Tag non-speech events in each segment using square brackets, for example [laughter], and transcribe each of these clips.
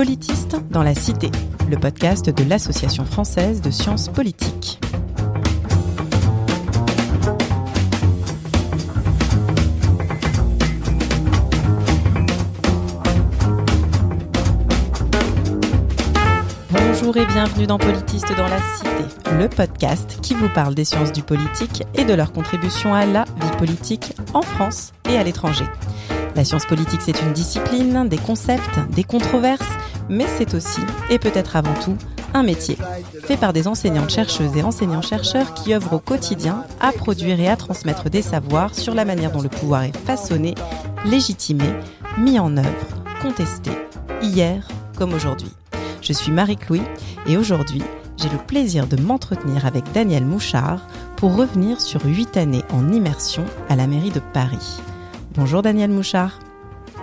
Politiste dans la Cité, le podcast de l'Association française de sciences politiques. Bonjour et bienvenue dans Politiste dans la Cité, le podcast qui vous parle des sciences du politique et de leur contribution à la vie politique en France et à l'étranger. La science politique, c'est une discipline, des concepts, des controverses, mais c'est aussi, et peut-être avant tout, un métier, fait par des enseignantes chercheuses et enseignants-chercheurs qui œuvrent au quotidien à produire et à transmettre des savoirs sur la manière dont le pouvoir est façonné, légitimé, mis en œuvre, contesté, hier comme aujourd'hui. Je suis Marie-Clouy et aujourd'hui, j'ai le plaisir de m'entretenir avec Daniel Mouchard pour revenir sur huit années en immersion à la mairie de Paris. Bonjour Daniel Mouchard.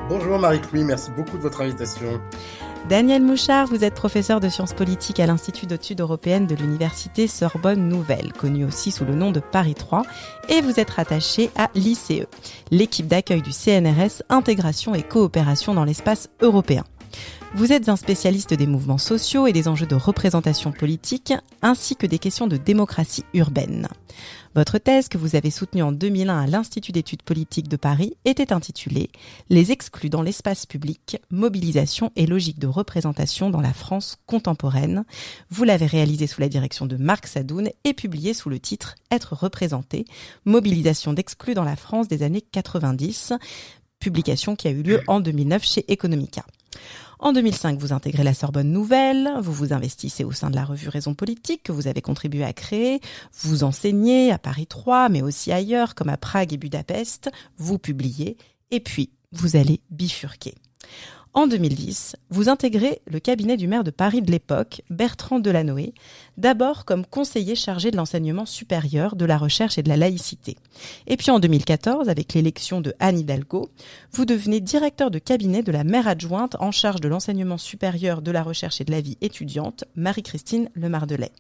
Bonjour Marie-Clouy, merci beaucoup de votre invitation. Daniel Mouchard, vous êtes professeur de sciences politiques à l'Institut d'études européennes de l'Université Sorbonne Nouvelle, connu aussi sous le nom de Paris 3, et vous êtes rattaché à l'ICE, l'équipe d'accueil du CNRS Intégration et coopération dans l'espace européen. Vous êtes un spécialiste des mouvements sociaux et des enjeux de représentation politique, ainsi que des questions de démocratie urbaine. Votre thèse que vous avez soutenue en 2001 à l'Institut d'études politiques de Paris était intitulée Les exclus dans l'espace public, mobilisation et logique de représentation dans la France contemporaine. Vous l'avez réalisée sous la direction de Marc Sadoun et publiée sous le titre Être représenté, mobilisation d'exclus dans la France des années 90, publication qui a eu lieu en 2009 chez Economica. En 2005, vous intégrez la Sorbonne Nouvelle, vous vous investissez au sein de la revue Raison Politique que vous avez contribué à créer, vous enseignez à Paris 3, mais aussi ailleurs comme à Prague et Budapest, vous publiez, et puis vous allez bifurquer. En 2010, vous intégrez le cabinet du maire de Paris de l'époque, Bertrand Delanoë, d'abord comme conseiller chargé de l'enseignement supérieur, de la recherche et de la laïcité. Et puis en 2014, avec l'élection de Anne Hidalgo, vous devenez directeur de cabinet de la maire adjointe en charge de l'enseignement supérieur, de la recherche et de la vie étudiante, Marie-Christine Lemardelet.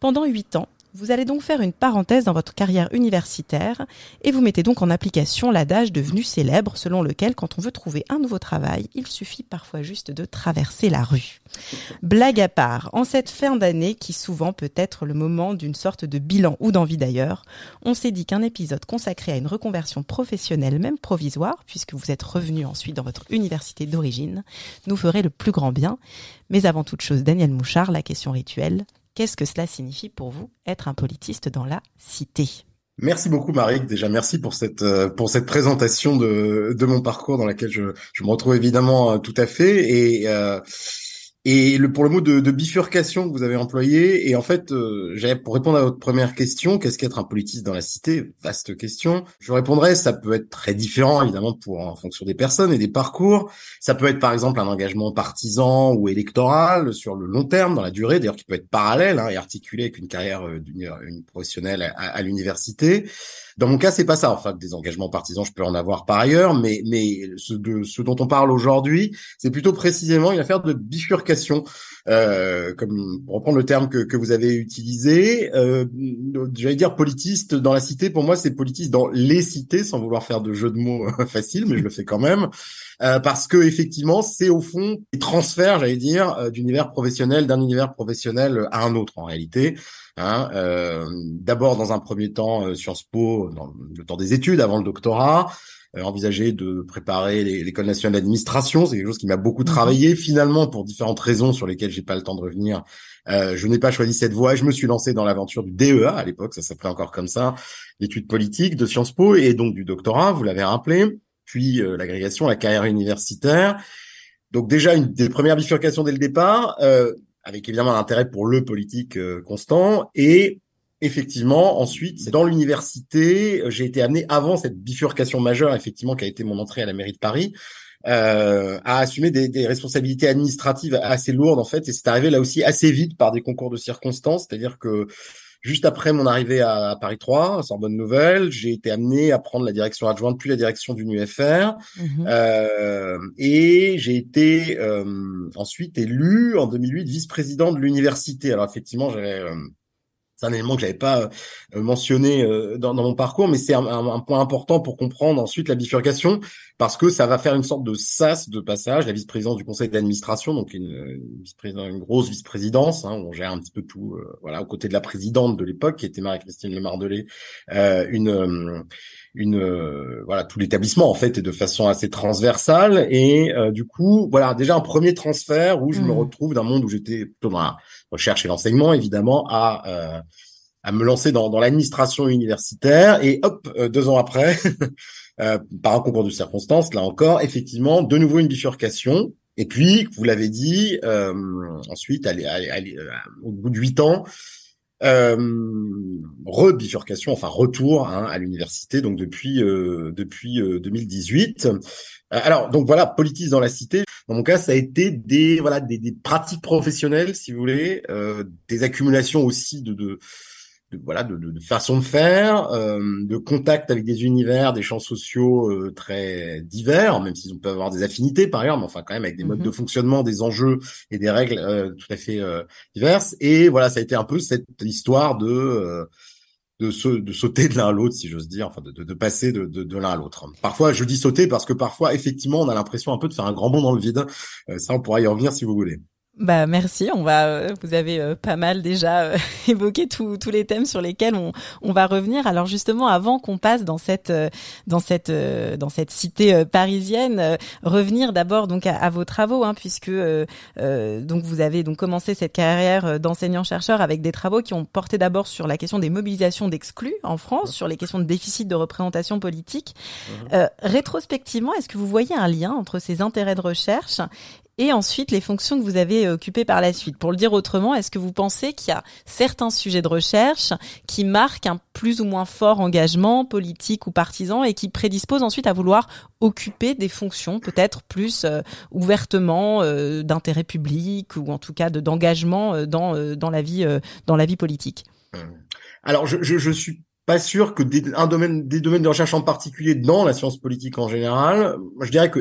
Pendant huit ans, vous allez donc faire une parenthèse dans votre carrière universitaire et vous mettez donc en application l'adage devenu célèbre selon lequel quand on veut trouver un nouveau travail, il suffit parfois juste de traverser la rue. Blague à part, en cette fin d'année qui souvent peut être le moment d'une sorte de bilan ou d'envie d'ailleurs, on s'est dit qu'un épisode consacré à une reconversion professionnelle, même provisoire, puisque vous êtes revenu ensuite dans votre université d'origine, nous ferait le plus grand bien. Mais avant toute chose, Daniel Mouchard, la question rituelle, Qu'est-ce que cela signifie pour vous être un politiste dans la cité? Merci beaucoup Marie. Déjà merci pour cette euh, pour cette présentation de de mon parcours dans laquelle je je me retrouve évidemment euh, tout à fait et euh, et le, pour le mot de, de, bifurcation que vous avez employé, et en fait, euh, pour répondre à votre première question, qu'est-ce qu'être un politiste dans la cité? Vaste question. Je répondrai, ça peut être très différent, évidemment, pour en fonction des personnes et des parcours. Ça peut être, par exemple, un engagement partisan ou électoral sur le long terme, dans la durée, d'ailleurs, qui peut être parallèle hein, et articulé avec une carrière euh, d'une professionnelle à, à l'université. Dans mon cas, c'est pas ça. Enfin, des engagements partisans, je peux en avoir par ailleurs, mais mais ce, de, ce dont on parle aujourd'hui, c'est plutôt précisément une affaire de bifurcation, euh, comme reprendre le terme que, que vous avez utilisé. Euh, J'allais dire politiste dans la cité. Pour moi, c'est politiste dans les cités, sans vouloir faire de jeu de mots facile, mais je le fais quand même. Euh, parce que effectivement, c'est au fond des transferts, j'allais dire, euh, d'univers professionnel d'un univers professionnel à un autre en réalité. Hein, euh, D'abord, dans un premier temps, euh, Sciences Po, dans le temps des études, avant le doctorat, euh, envisager de préparer l'école nationale d'administration. C'est quelque chose qui m'a beaucoup mhm. travaillé. Finalement, pour différentes raisons sur lesquelles j'ai pas le temps de revenir, euh, je n'ai pas choisi cette voie. Je me suis lancé dans l'aventure du DEA à l'époque, ça s'appelait encore comme ça, l'étude politique de Sciences Po et donc du doctorat. Vous l'avez rappelé. Puis l'agrégation, la carrière universitaire. Donc déjà une des premières bifurcations dès le départ. Euh, avec évidemment un intérêt pour le politique euh, constant. Et effectivement, ensuite, dans l'université, j'ai été amené avant cette bifurcation majeure, effectivement, qui a été mon entrée à la mairie de Paris, euh, à assumer des, des, responsabilités administratives assez lourdes en fait. Et c'est arrivé là aussi assez vite par des concours de circonstances, c'est-à-dire que Juste après mon arrivée à Paris 3, à Sorbonne Nouvelle, j'ai été amené à prendre la direction adjointe puis la direction d'une UFR. Mhm. Euh, et j'ai été euh, ensuite élu en 2008 vice-président de l'université. Alors effectivement, j'avais euh, c'est un élément que j'avais pas euh, mentionné euh, dans, mon parcours, mais c'est un, point important pour comprendre ensuite la bifurcation, parce que ça va faire une sorte de sas de passage, la vice-présidence du conseil d'administration, donc une, une, une grosse vice-présidence, hein, où on gère un petit peu tout, euh, voilà, aux côtés de la présidente de l'époque, qui était Marie-Christine Lemardelet, euh, une une voilà tout l'établissement en fait est de façon assez transversale et du coup voilà déjà un premier transfert où je me mmh. retrouve d'un monde où j'étais plutôt dans la recherche et l'enseignement évidemment à à me lancer dans, dans l'administration universitaire et hop, euh, deux ans après, [laughs] euh, par un concours de circonstances, là encore, effectivement, de nouveau une bifurcation. Et puis, vous l'avez dit, euh, ensuite, allez, allez, au bout de huit ans, euh, rebifurcation, enfin retour hein, à l'université, donc depuis depuis 2018. alors donc voilà, politique dans la cité. Dans mon cas, ça a été des voilà des, des pratiques professionnelles, si vous voulez, des accumulations aussi de, de de, voilà de, de, façon de faire, euh, de contact avec des univers, des champs sociaux euh, très divers, même s'ils peuvent avoir des affinités par exemple, mais enfin quand même avec des modes mm-hmm. de fonctionnement, des enjeux et des règles euh, tout à fait diverses. Et voilà, ça a été un peu cette histoire de de, de sauter de l'un à l'autre, si j'ose dire, enfin de, de passer de, de, l'un à l'autre. Parfois, je dis sauter parce que parfois, effectivement, on a l'impression un peu de faire un grand bond dans le vide. ça, on pourra y revenir si vous voulez. Bah merci, on va euh, vous avez euh, pas mal déjà euh, [laughs] évoqué tous les thèmes sur lesquels on, on va revenir. Alors justement avant qu'on passe dans cette dans cette dans cette cité parisienne, revenir d'abord donc à, vos travaux hein, puisque donc vous avez donc commencé cette carrière d'enseignant chercheur avec des travaux qui ont porté d'abord sur la question des mobilisations d'exclus en France, sur les questions de déficit de représentation politique. rétrospectivement, est-ce que vous voyez un lien entre ces intérêts de recherche et ensuite les fonctions que vous avez euh, occupées par la suite. Pour le dire autrement, est-ce que vous pensez qu'il y a certains sujets de recherche qui marquent un plus ou moins fort engagement politique ou partisan et qui prédisposent ensuite à vouloir occuper des fonctions peut-être plus euh, ouvertement euh, d'intérêt public ou en tout cas de d'engagement dans dans la vie dans la vie politique? Alors je, je suis pas sûr que des, un domaine, des domaines de recherche en particulier dans la science politique en général, je dirais que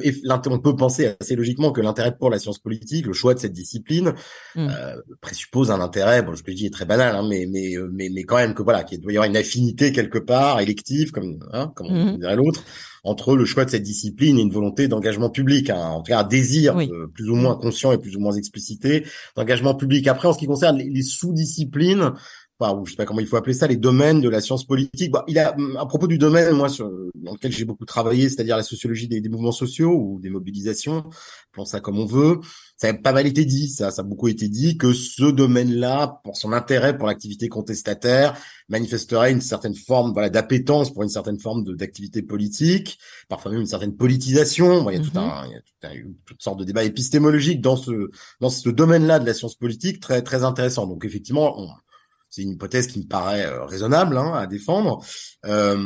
on peut penser assez logiquement que l'intérêt pour la science politique, le choix de cette discipline, mm. euh, présuppose un intérêt. Bon, ce que je dis est très banal, hein, mais mais euh, mais mais quand même que voilà, qu'il doit y avoir une affinité quelque part élective, comme hein, comme on mm. dirait l'autre, entre le choix de cette discipline et une volonté d'engagement public, hein, en tout cas un désir euh, plus ou moins conscient et plus ou moins explicité d'engagement public. Après, en ce qui concerne les sous-disciplines ou je sais pas comment il faut appeler ça, les domaines de la science politique. Bah, il a, à propos du domaine, moi, sur, dans lequel j'ai beaucoup travaillé, c'est-à-dire la sociologie des, des, mouvements sociaux ou des mobilisations, appelons ça comme on veut, ça a pas mal été dit, ça, ça a beaucoup été dit que ce domaine-là, pour son intérêt pour l'activité contestataire, manifesterait une certaine forme, voilà, d'appétence pour une certaine forme d'activité politique, parfois même une certaine politisation. il y a tout mm-hmm. un, il y a tout un, toutes sortes de débats épistémologiques dans ce, dans ce domaine-là de la science politique très, très intéressant. Donc effectivement, on, c'est une hypothèse qui me paraît euh, raisonnable hein, à défendre, euh,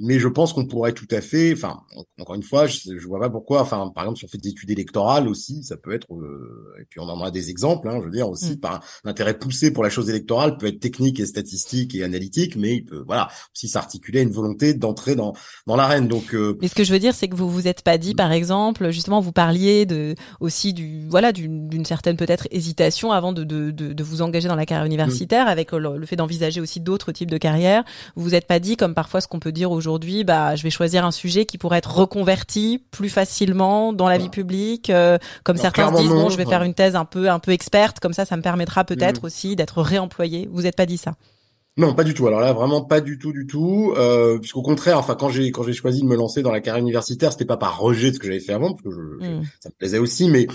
mais je pense qu'on pourrait tout à fait, enfin encore une fois, je, je vois pas pourquoi, enfin par exemple si on fait des études électorales aussi, ça peut être, euh, et puis on en a des exemples, hein, je veux dire aussi mm. par un intérêt poussé pour la chose électorale peut être technique et statistique et analytique, mais il peut voilà aussi s'articuler à une volonté d'entrer dans dans l'arène. Donc, mais ce que je veux dire, c'est que vous vous êtes pas dit, par exemple, justement, vous parliez de aussi du voilà d'une certaine peut-être hésitation avant de, de de, de vous engager dans la carrière universitaire avec le, fait d'envisager aussi d'autres types de carrières. Vous vous êtes pas dit, comme parfois ce qu'on peut dire aujourd'hui, bah je vais choisir un sujet qui pourrait être reconverti plus facilement dans la vie publique, euh, comme certains se disent, bon, je vais faire une thèse un peu un peu experte, comme ça, ça me permettra peut-être mm. aussi d'être réemployé. Vous n'êtes pas dit ça? Non, pas du tout. Alors là, vraiment pas du tout, du tout. Euh, puisqu'au contraire, enfin, quand j'ai quand j'ai choisi de me lancer dans la carrière universitaire, c'était pas par rejet de ce que j'avais fait avant, parce que je, mm. ça me plaisait aussi, mais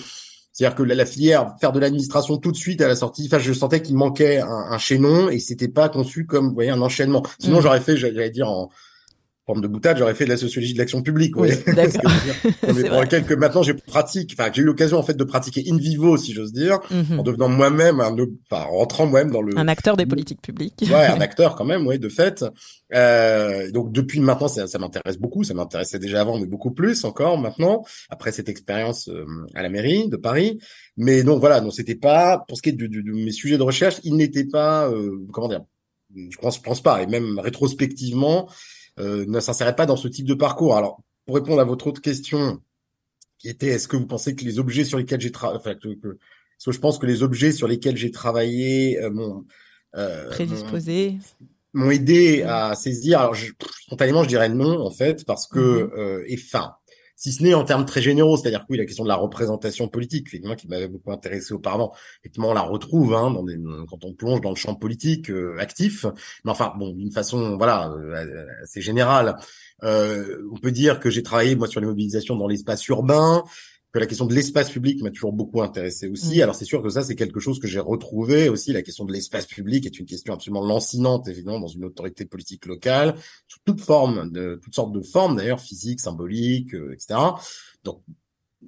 c'est-à-dire que la, filière, faire de l'administration tout de suite à la sortie, enfin, je sentais qu'il manquait un, un chaînon et c'était pas conçu comme, vous voyez, un enchaînement. Sinon, mm. j'aurais fait, j'allais dire en, forme de boutade, j'aurais fait de la sociologie de l'action publique. Oui, [laughs] d'accord. mais pour lequel que maintenant j'ai pratique, enfin j'ai eu l'occasion en fait de pratiquer in vivo, si j'ose dire, mhm. en devenant moi-même un, enfin rentrant moi-même dans le un acteur des politiques publiques. Ouais, un [laughs] acteur quand même, ouais, de fait. Euh, donc depuis maintenant, ça, ça m'intéresse beaucoup. Ça m'intéressait déjà avant, mais beaucoup plus encore maintenant après cette expérience euh, à la mairie de Paris. Mais donc voilà, donc c'était pas pour ce qui est de, de, de mes sujets de recherche, ils n'étaient pas, euh, comment dire, je pense, je pense pas, et même rétrospectivement. Euh, ne s'insérait pas dans ce type de parcours. Alors, pour répondre à votre autre question, qui était est-ce que vous pensez que les objets sur lesquels j'ai travaillé, enfin, que, que, que, je pense que les objets sur lesquels j'ai travaillé euh, euh, prédisposés m'ont aidé à saisir. Alors je, spontanément, je dirais non en fait, parce que mm-hmm. euh, et fin si ce n'est en termes très généraux, c'est-à-dire que oui, la question de la représentation politique, effectivement, qui m'avait beaucoup intéressé auparavant, effectivement, on la retrouve hein, quand on plonge dans le champ politique euh, actif, mais enfin, bon, d'une façon, voilà, euh, assez générale, euh, on peut dire que j'ai travaillé moi sur les mobilisations dans l'espace urbain, que la question de l'espace public m'a toujours beaucoup intéressé aussi. Mm. Alors c'est sûr que ça c'est quelque chose que j'ai retrouvé aussi. La question de l'espace public est une question absolument lancinante évidemment dans une autorité politique locale, sous toute forme, de toutes sortes de formes d'ailleurs, physiques, symboliques, euh, etc. Donc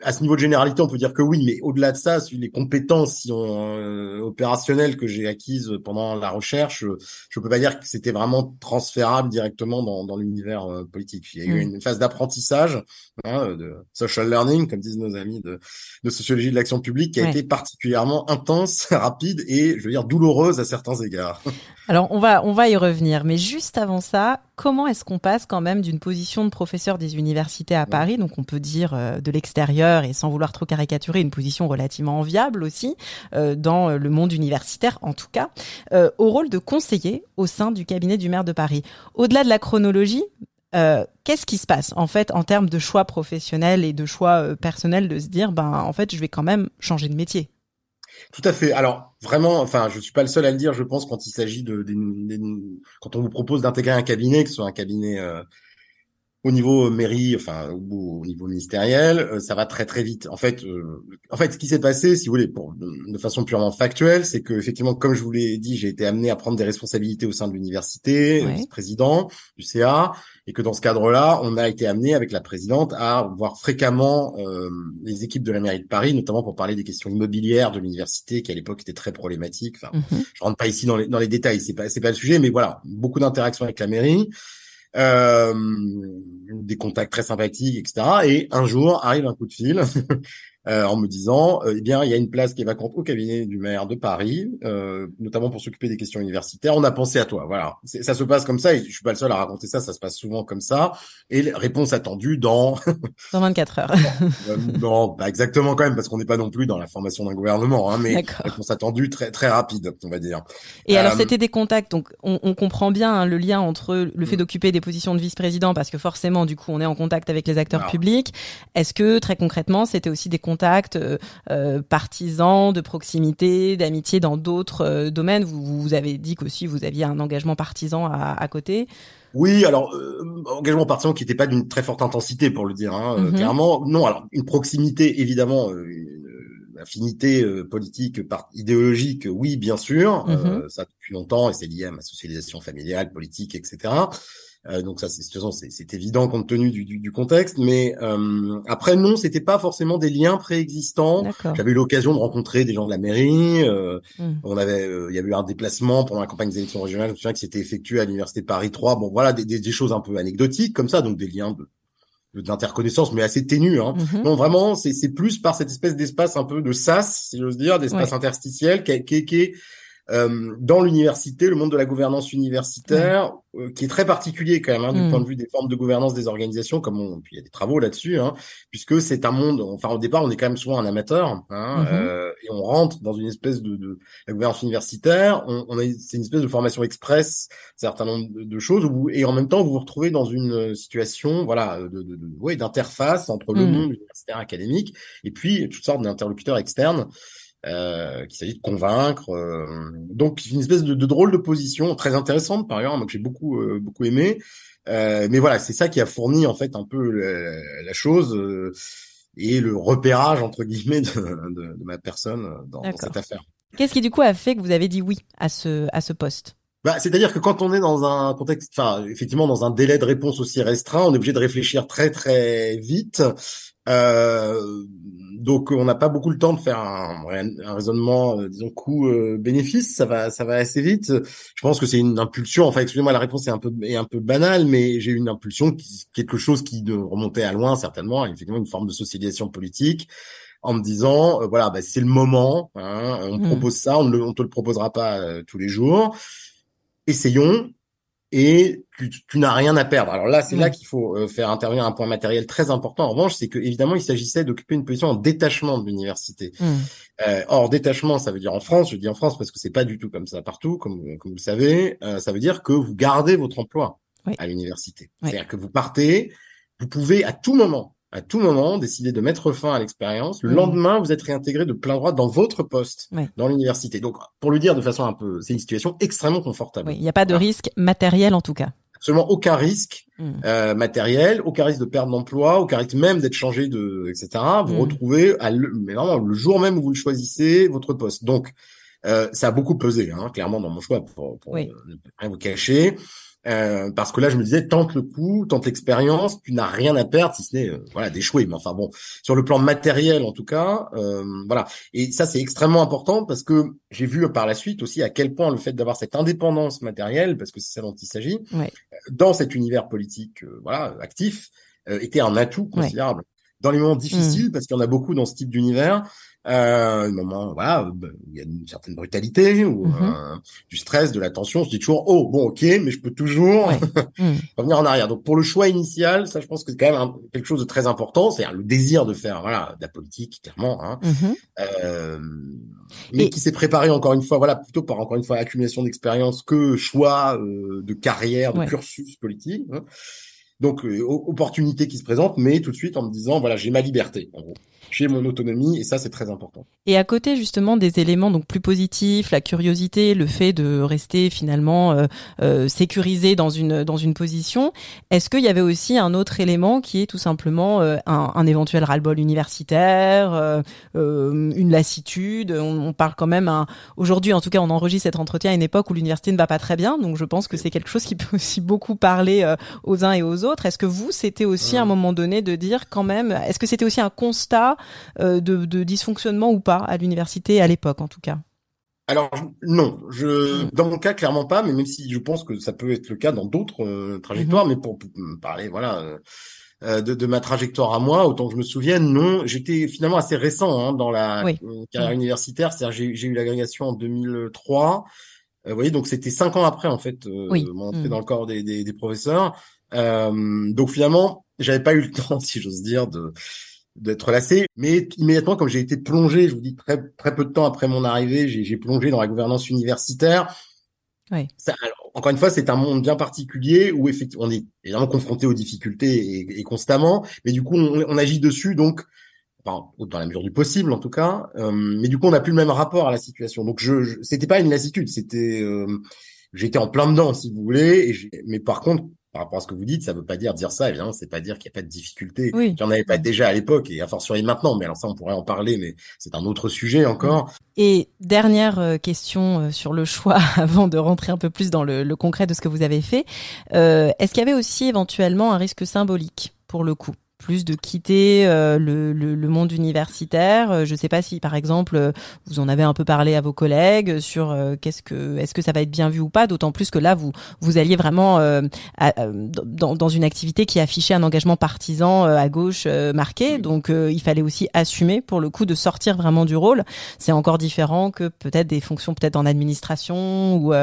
à ce niveau de généralité, on peut dire que oui, mais au-delà de ça, les compétences euh, opérationnelles que j'ai acquises pendant la recherche, euh, je peux pas dire que c'était vraiment transférable directement dans, dans l'univers euh, politique. Il y a eu mm. une phase d'apprentissage, hein, de social learning, comme disent nos amis de, de sociologie de l'action publique, qui a été particulièrement intense, [laughs] rapide et, je veux dire, douloureuse à certains égards. [laughs] Alors on va on va y revenir, mais juste avant ça, comment est-ce qu'on passe quand même d'une position de professeur des universités à Paris, donc on peut dire euh, de l'extérieur et sans vouloir trop caricaturer, une position relativement enviable aussi euh, dans le monde universitaire en tout cas, euh, au rôle de conseiller au sein du cabinet du maire de Paris. Au-delà de la chronologie, qu'est-ce qui se passe en fait en termes de choix professionnels et de choix personnels de se dire ben en fait je vais quand même changer de métier? Tout à fait. Alors vraiment, enfin, je suis pas le seul à le dire. Je pense quand il s'agit de, quand on vous propose d'intégrer un cabinet, que ce soit un cabinet euh, au niveau mairie, enfin au, niveau ministériel, euh, ça va très très vite. En fait, euh, en fait, ce qui s'est passé, si vous voulez, pour, de façon purement factuelle, c'est que effectivement, comme je vous l'ai dit, j'ai été amené à prendre des responsabilités au sein de l'université, vice-président du CA, et que dans ce cadre-là, on a été amené avec la présidente à voir fréquemment euh, les équipes de la mairie de Paris, notamment pour parler des questions immobilières de l'université, qui à l'époque était très problématique. Enfin, mm je rentre pas ici dans les, dans les détails, c'est pas c'est pas le sujet, mais voilà, beaucoup d'interactions avec la mairie euh, des contacts très sympathiques, etc. Et un jour arrive un coup de fil [laughs] Euh, en me disant, euh, eh bien, il y a une place qui est vacante au cabinet du maire de Paris, euh, notamment pour s'occuper des questions universitaires. On a pensé à toi. Voilà, ça se passe comme ça. Et je suis pas le seul à raconter ça. Ça se passe souvent comme ça. Et réponse attendue dans [laughs] dans 24 heures. [laughs] non, pas exactement quand même, parce qu'on n'est pas non plus dans la formation d'un gouvernement, hein, mais réponse attendue très très rapide, on va dire. Et alors, c'était des contacts. Donc, on, on comprend bien hein, le lien entre le fait mm. d'occuper des positions de vice-président, parce que forcément, du coup, on est en contact avec les acteurs publics. Est-ce que très concrètement, c'était aussi des contacts contacts euh, euh, partisans, de proximité, d'amitié dans d'autres euh, domaines vous, vous avez dit qu'aussi vous aviez un engagement partisan à, à côté. Oui, alors engagement partisan qui n'était pas d'une très forte intensité pour le dire hein, mm-hmm. clairement. Non, alors une proximité évidemment, une affinité politique, idéologique, oui bien sûr, mm-hmm. ça depuis longtemps et c'est lié à ma socialisation familiale, politique, etc. Euh, donc ça, c'est c'est évident compte tenu du, du, du contexte. Mais euh, après, non, c'était pas forcément des liens préexistants. J'avais eu l'occasion de rencontrer des gens de la mairie. Euh, hmm. On avait, euh, il y avait eu un déplacement pendant la campagne des élections régionales. Je me souviens que c'était effectué à l'université Paris 3. Bon, voilà, des, des, des, choses un peu anecdotiques comme ça, donc des liens de d'interconnaissance, mais assez ténus. Hein. Mm Non, vraiment, c'est plus par cette espèce d'espace un peu de sas, si j'ose dire, d'espace interstitiel, qui, qui, qui, euh, dans l'université, le monde de la gouvernance universitaire, euh, qui est très particulier quand même hein, du mm. point de vue des formes de gouvernance des organisations, comme on, puis il y a des travaux là-dessus, hein, puisque c'est un monde. Enfin, au départ, on est quand même souvent un amateur, hein, mm-hmm. euh, et on rentre dans une espèce de, de la gouvernance universitaire. On, on c'est une espèce de formation express, certain nombre de, choses, où, et en même temps, vous vous retrouvez dans une situation, voilà, de, de, de ouais, d'interface entre le mm. monde universitaire académique et puis toutes sortes d'interlocuteurs externes euh, qu'il s'agit de convaincre. Euh, donc une espèce de, de, drôle de position très intéressante par ailleurs, que j'ai beaucoup euh, beaucoup aimé. Euh, mais voilà, c'est ça qui a fourni en fait un peu la, la chose et le repérage entre guillemets de, de, de ma personne dans, dans cette affaire. Qu'est-ce qui du coup a fait que vous avez dit oui à ce à ce poste? Bah, c'est-à-dire que quand on est dans un contexte, enfin, effectivement, dans un délai de réponse aussi restreint, on est obligé de réfléchir très très vite. Euh, donc on n'a pas beaucoup le temps de faire un, un raisonnement, euh, disons coût-bénéfice. ça va, ça va assez vite. Je pense que c'est une impulsion. Enfin, excusez-moi, la réponse est un peu est un peu banale, mais j'ai eu une impulsion, qui, quelque chose qui remontait à loin certainement, effectivement une forme de socialisation politique, en me disant, euh, voilà, bah, c'est le moment. Hein, on mmh. propose ça, on ne te le proposera pas tous les jours. Essayons et tu, tu n'as rien à perdre. Alors là, c'est là qu'il faut euh, faire intervenir un point matériel très important. En revanche, c'est que évidemment, il s'agissait d'occuper une position en détachement de l'université. Mm. Euh, or, détachement, ça veut dire en France. Je dis en France parce que c'est pas du tout comme ça partout, comme comme vous le savez. Euh, ça veut dire que vous gardez votre emploi à l'université. C'est-à-dire que vous partez, vous pouvez à tout moment à tout moment décider de mettre fin à l'expérience. Le mmh. lendemain, vous êtes réintégré de plein droit dans votre poste dans l'université. Donc, pour le dire de façon un peu, c'est une situation extrêmement confortable. il n'y a pas de risque matériel en tout cas. Absolument aucun risque mmh. euh, matériel, aucun risque de perte d'emploi, aucun risque même d'être changé de, etc. Vous mmh. retrouvez, à le, mais vraiment le jour même où vous le choisissez, votre poste. Donc, euh, ça a beaucoup pesé, hein, clairement dans mon choix pour, pour ne rien vous cacher. Euh, parce que là, je me disais, tente le coup, tente l'expérience, tu n'as rien à perdre, si ce n'est euh, voilà d'échouer. Mais enfin bon, sur le plan matériel en tout cas, euh, voilà. Et ça, c'est extrêmement important parce que j'ai vu par la suite aussi à quel point le fait d'avoir cette indépendance matérielle, parce que c'est ça dont il s'agit, dans cet univers politique, voilà, actif, était un atout considérable. Dans les moments difficiles, mmh. parce qu'il y en a beaucoup dans ce type d'univers, euh, moment, voilà, bah, il y a une certaine brutalité ou euh, du stress, de la tension. Je dis toujours, oh bon, ok, mais je peux toujours [laughs] mm. revenir en arrière. Donc pour le choix initial, ça, je pense que c'est quand même quelque chose de très important, c'est-à-dire le désir de faire, voilà, de la politique, clairement, hein, mm-hmm. euh, mais qui s'est préparé encore une fois, voilà, plutôt par encore une fois accumulation d'expérience que choix euh, de carrière, de cursus politique. Hein. Donc euh, opportunité qui se présente, mais tout de suite en me disant, voilà, j'ai ma liberté, en gros j'ai mon autonomie et ça c'est très important. Et à côté justement des éléments donc plus positifs, la curiosité, le fait de rester finalement euh, euh, sécurisé dans une dans une position, est-ce qu'il y avait aussi un autre élément qui est tout simplement euh, un, un, éventuel ras-le-bol universitaire, euh, euh, une lassitude? On, on, parle quand même aujourd'hui en tout cas on enregistre cet entretien à une époque où l'université ne va pas très bien, donc je pense que c'est quelque chose qui [laughs] peut aussi beaucoup parler aux uns et aux autres. Est-ce que vous c'était aussi à un moment donné de dire quand même, est-ce que c'était aussi un constat euh, de, de dysfonctionnement ou pas à l'université à l'époque en tout cas alors non, je mm. dans mon cas clairement pas, mais même si je pense que ça peut être le cas dans d'autres euh, trajectoires, mm-hmm. mais pour, parler voilà euh, de, de, ma trajectoire à moi, autant que je me souvienne, non, j'étais finalement assez récent hein, dans la carrière mm. universitaire, c'est-à-dire j'ai eu l'agrégation en 2003. vous voyez, donc c'était cinq ans après en fait mon entrée dans le corps des, des, des professeurs. donc finalement, j'avais pas eu le [laughs] temps, si j'ose dire, de d'être lassé. Mais immédiatement, comme j'ai été plongé, je vous dis très très peu de temps après mon arrivée, j'ai plongé dans la gouvernance universitaire. Oui. Ça, alors, encore une fois, c'est un monde bien particulier où effectivement on est évidemment confronté aux difficultés et, constamment, mais du coup on, on, agit dessus, donc enfin, dans la mesure du possible en tout cas. Euh, mais du coup on n'a plus le même rapport à la situation. Donc je, je c'était pas une lassitude, c'était euh, j'étais en plein dedans si vous voulez. Et mais par contre par rapport à ce que vous dites, ça veut pas dire dire ça, évidemment, c'est pas dire qu'il n'y a pas de difficulté, oui. qu'il n'y en avait pas déjà à l'époque, et à fortiori maintenant, mais alors ça, on pourrait en parler, mais c'est un autre sujet encore. Et dernière euh, question euh, sur le choix, [laughs] avant de rentrer un peu plus dans le, le concret de ce que vous avez fait, euh, est-ce qu'il y avait aussi éventuellement un risque symbolique pour le coup? Plus de quitter euh, le, le, le, monde universitaire. Euh, je ne sais pas si, par exemple, euh, vous en avez un peu parlé à vos collègues sur qu'est-ce que, est-ce que ça va être bien vu ou pas. D'autant plus que là, vous vous alliez vraiment à, dans, dans, une activité qui affichait un engagement partisan à gauche marqué. Donc, il fallait aussi assumer, pour le coup, de sortir vraiment du rôle. C'est encore différent que peut-être des fonctions peut-être en administration ou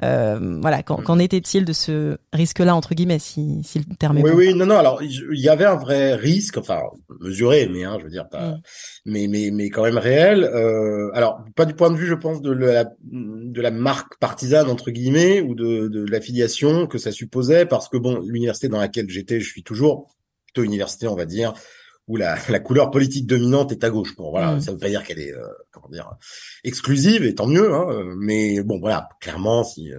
voilà. Qu'en, était-il de ce risque-là entre guillemets, si, si le terme est oui, Oui, non, non. Alors, il y avait un vrai risque, enfin mesuré, mais hein, je veux dire pas, mm. mais mais mais quand même réel. Euh, alors pas du point de vue, je pense, de la de la marque partisane entre guillemets ou de de l'affiliation que ça supposait, parce que bon, l'université dans laquelle j'étais, je suis toujours plutôt université, on va dire, où la, la couleur politique dominante est à gauche. Bon, voilà, mm. ça veut pas dire qu'elle est euh, comment dire exclusive, et tant mieux. Hein, euh, mais bon, voilà, clairement, si euh,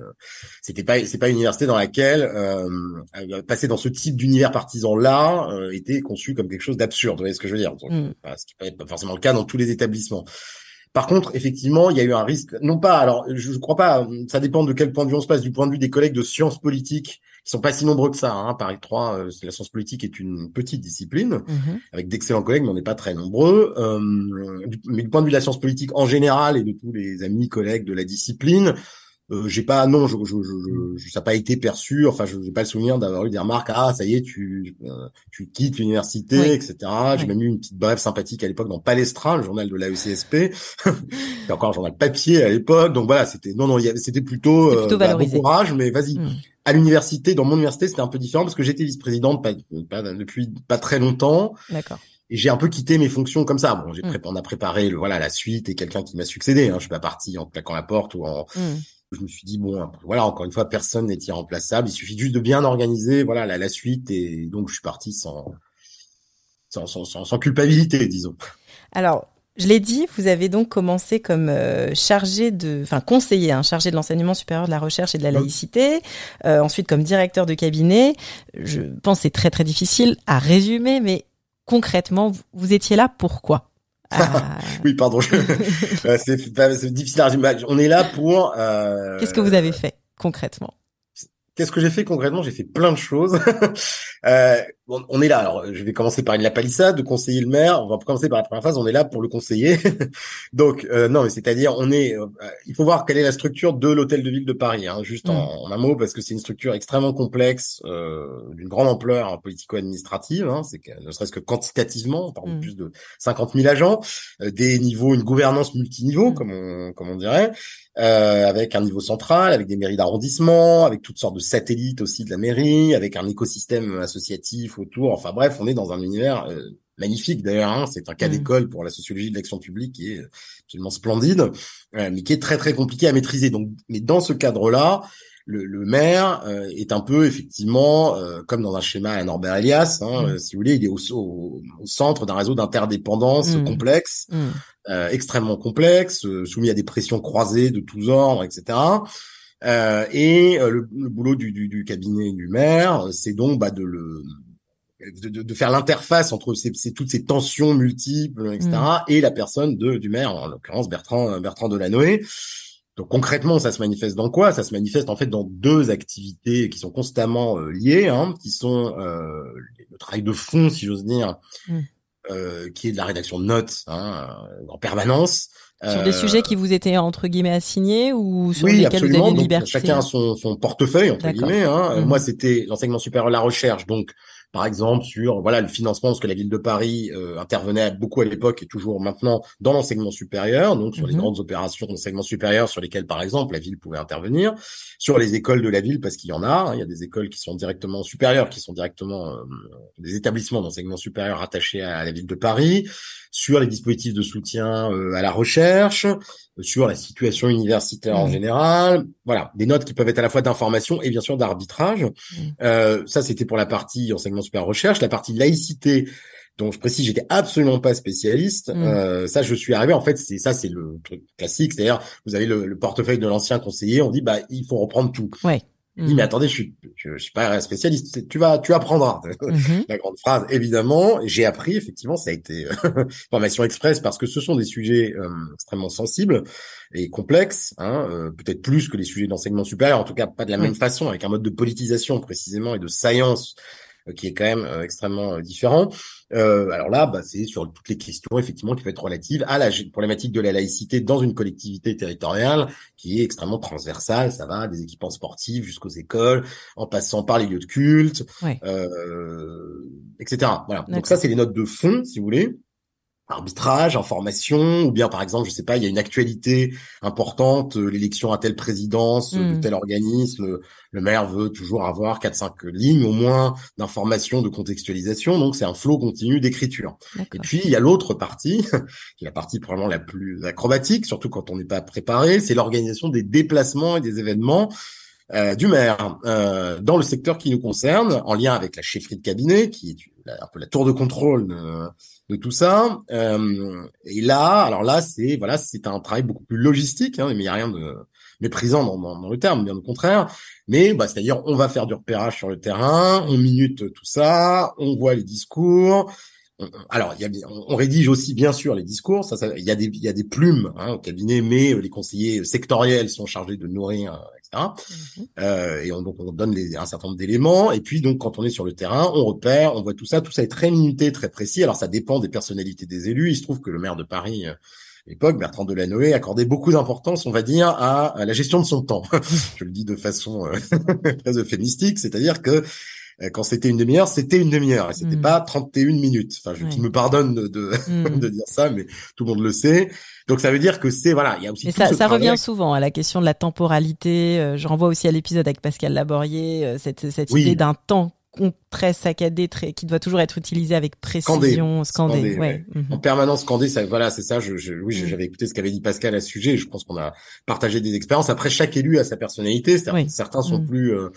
c'était pas c'est pas une université dans laquelle euh, passer dans ce type d'univers partisan là était conçu comme quelque chose d'absurde. Vous voyez ce que je veux dire mm. Ce qui n'est pas forcément le cas dans tous les établissements. Par contre, effectivement, il y a eu un risque, non pas, alors je ne crois pas, ça dépend de quel point de vue on se passe, du point de vue des collègues de sciences politiques, qui sont pas si nombreux que ça. Hein. Paris 3, euh, la science politique est une petite discipline, mhm. avec d'excellents collègues, mais on n'est pas très nombreux. Euh, mais du point de vue de la science politique en général et de tous les amis, collègues de la discipline, euh, j'ai pas non je, je, je, je, ça n'a pas été perçu enfin je n'ai pas le souvenir d'avoir eu des remarques ah ça y est tu euh, tu quittes l'université etc j'ai même eu une petite brève sympathique à l'époque dans Palestra le journal de l'AECSP c'était [laughs] encore un journal papier à l'époque donc voilà c'était non non c'était plutôt, plutôt euh, bah, bon courage mais vas-y mm. À l'université, dans mon université, c'était un peu différent parce que j'étais vice-présidente depuis pas très longtemps. D'accord. Et j'ai un peu quitté mes fonctions comme ça. Bon, j'ai mm. on a préparé le, voilà la suite et quelqu'un qui m'a succédé. Hein. Je suis pas parti en claquant la porte ou en. Mm. Je me suis dit bon, voilà, encore une fois, personne n'est irremplaçable. Il suffit juste de bien organiser, voilà, la, la suite. Et donc, je suis parti sans sans, sans, sans culpabilité, disons. Alors, je l'ai dit, vous avez donc commencé comme euh, chargé de, enfin conseiller, hein, chargé de l'enseignement supérieur de la recherche et de la laïcité, euh, ensuite comme directeur de cabinet. Je pense c'est très très difficile à résumer, mais concrètement, vous, étiez là pourquoi? [laughs] Ah. Oui, pardon, [laughs] euh, c'est difficile à résumer. On est là pour. Qu'est-ce que vous avez fait concrètement? Qu'est-ce que j'ai fait concrètement? J'ai fait plein de choses. [laughs] euh, on est là. Alors, je vais commencer par une la palissade, de conseiller le maire. On va commencer par la première phase. On est là pour le conseiller. [laughs] Donc, euh, non, mais c'est-à-dire, on est. Euh, il faut voir quelle est la structure de l'hôtel de ville de Paris. Hein, juste en, mm. un mot, parce que c'est une structure extrêmement complexe, euh, d'une grande ampleur hein, politico-administrative. Hein, c'est ne serait-ce que quantitativement, on parle de mm. plus de 50 000 agents, des niveaux, une gouvernance multiniveau, mm. comme on comme on dirait. Euh, avec un niveau central, avec des mairies d'arrondissement, avec toutes sortes de satellites aussi de la mairie, avec un écosystème associatif autour. Enfin bref, on est dans un univers euh, magnifique d'ailleurs. Hein. c'est un cas mm. d'école pour la sociologie de l'action publique qui est absolument splendide, euh, mais qui est très très compliqué à maîtriser. Donc, mais dans ce cadre-là, le, le, maire est un peu effectivement comme dans un schéma à Norbert Elias, hein, mm. si vous voulez, il est au, au, centre d'un réseau d'interdépendance mm. complexe. Euh, extrêmement complexe, euh, soumis à des pressions croisées de tous ordres, etc. Euh, et euh, le, boulot du, du, du, cabinet du maire, c'est donc bah, de le de, de, faire l'interface entre ces, toutes ces tensions multiples, etc. Mm. et la personne de, du maire, en l'occurrence Bertrand Bertrand Delanoë. Donc concrètement, ça se manifeste dans quoi? Ça se manifeste en fait dans deux activités qui sont constamment liées, hein, qui sont euh, le travail de fond, si j'ose dire, mm. Euh, qui est de la rédaction de notes hein, en permanence. Sur des euh, sujets qui vous étaient entre guillemets assignés ou sur oui, lesquels absolument. vous avez une liberté? Chacun son, son portefeuille entre guillemets. Hein. Mmh. Moi, c'était l'enseignement supérieur, la recherche, donc par exemple sur voilà le financement parce que la ville de Paris euh, intervenait beaucoup à l'époque et toujours maintenant dans l'enseignement supérieur donc sur les mhm. grandes opérations d'enseignement supérieur sur lesquelles par exemple la ville pouvait intervenir sur les écoles de la ville parce qu'il y en a hein, il y a des écoles qui sont directement supérieures qui sont directement euh, des établissements d'enseignement supérieur attachés à, la ville de Paris sur les dispositifs de soutien euh, à la recherche sur la situation universitaire en mmh. général. Voilà, des notes qui peuvent être à la fois d'information et bien sûr d'arbitrage. Mmh. Euh, ça, c'était pour la partie enseignement supérieur recherche. La partie laïcité, dont je précise, j'étais absolument pas spécialiste. Mmh. Euh, ça, je suis arrivé. En fait, c'est ça, c'est le truc classique. C'est-à-dire, vous avez le, le portefeuille de l'ancien conseiller. On dit, bah, il faut reprendre tout. Ouais. Il dit, mais attendez, je suis, je, suis pas spécialiste. Tu vas, tu apprendras. Mhm. [laughs] La grande phrase, évidemment. J'ai appris, effectivement, ça a été [laughs] formation express parce que ce sont des sujets euh, extrêmement sensibles et complexes, hein, euh, peut-être plus que les sujets d'enseignement supérieur, en tout cas pas de la même façon, avec un mode de politisation précisément et de science euh, qui est quand même extrêmement euh, alors là, bah, c'est sur toutes les questions effectivement qui peuvent être relatives à la problématique de la laïcité dans une collectivité territoriale qui est extrêmement transversale. Ça va des équipements sportifs jusqu'aux écoles, en passant par les lieux de culte, euh, etc. Voilà. Donc ça, c'est les notes de fond, si vous voulez arbitrage, information, ou bien par exemple, je sais pas, il y a une actualité importante, euh, l'élection à telle présidence euh, de hmm. tel organisme, le maire veut toujours avoir quatre cinq lignes au moins d'information, de contextualisation, donc c'est un flot continu d'écriture. Et puis il y a l'autre partie, [laughs] qui est la partie probablement la plus acrobatique, surtout quand on n'est pas préparé, c'est l'organisation des déplacements et des événements euh, du maire euh, dans le secteur qui nous concerne, en lien avec la chefferie de cabinet, qui est un peu la tour de contrôle de, tout ça. Euh, et là, alors là, c'est voilà, c'est un travail beaucoup plus logistique, hein, mais il n'y a rien de méprisant dans, dans, dans, le terme, bien au contraire. Mais bah, c'est-à-dire, on va faire du repérage sur le terrain, on minute tout ça, on voit les discours. Alors, il y a, on rédige aussi bien sûr les discours. Ça, il y a des, il y a des plumes hein, au cabinet, mais les conseillers sectoriels sont chargés de nourrir Mmh euh, et on, donc on donne les, un certain nombre d'éléments. Et puis donc quand on est sur le terrain, on repère, on voit tout ça. Tout ça est très minuté, très précis. Alors ça dépend des personnalités des élus. Il se trouve que le maire de Paris. Euh, l'époque, Bertrand Delanoë accordait beaucoup d'importance, on va dire, à, la gestion de son temps. [laughs] Je le dis de façon euh, [laughs] très euphémistique, c'est-à-dire que quand c'était une demi-heure, c'était une demi-heure et c'était Mm. pas 31 minutes. Enfin, je, Ouais. me pardonnes de, de, Mm. [laughs] de dire ça, mais tout le monde le sait. Donc ça veut dire que c'est voilà, il y a aussi Et ça, ça revient souvent à la question de la temporalité. Euh, je renvoie aussi à l'épisode avec Pascal Laborier, euh, cette, cette Oui. idée d'un temps très saccadé, très, qui doit toujours être utilisé avec précision, scandé. Scandé, ouais. Mhm. en permanence scandé ça voilà c'est ça je, je oui Mm. j'avais écouté ce qu'avait dit Pascal à ce sujet je pense qu'on a partagé des expériences après chaque élu a sa personnalité Oui. certains sont Mm. plus euh,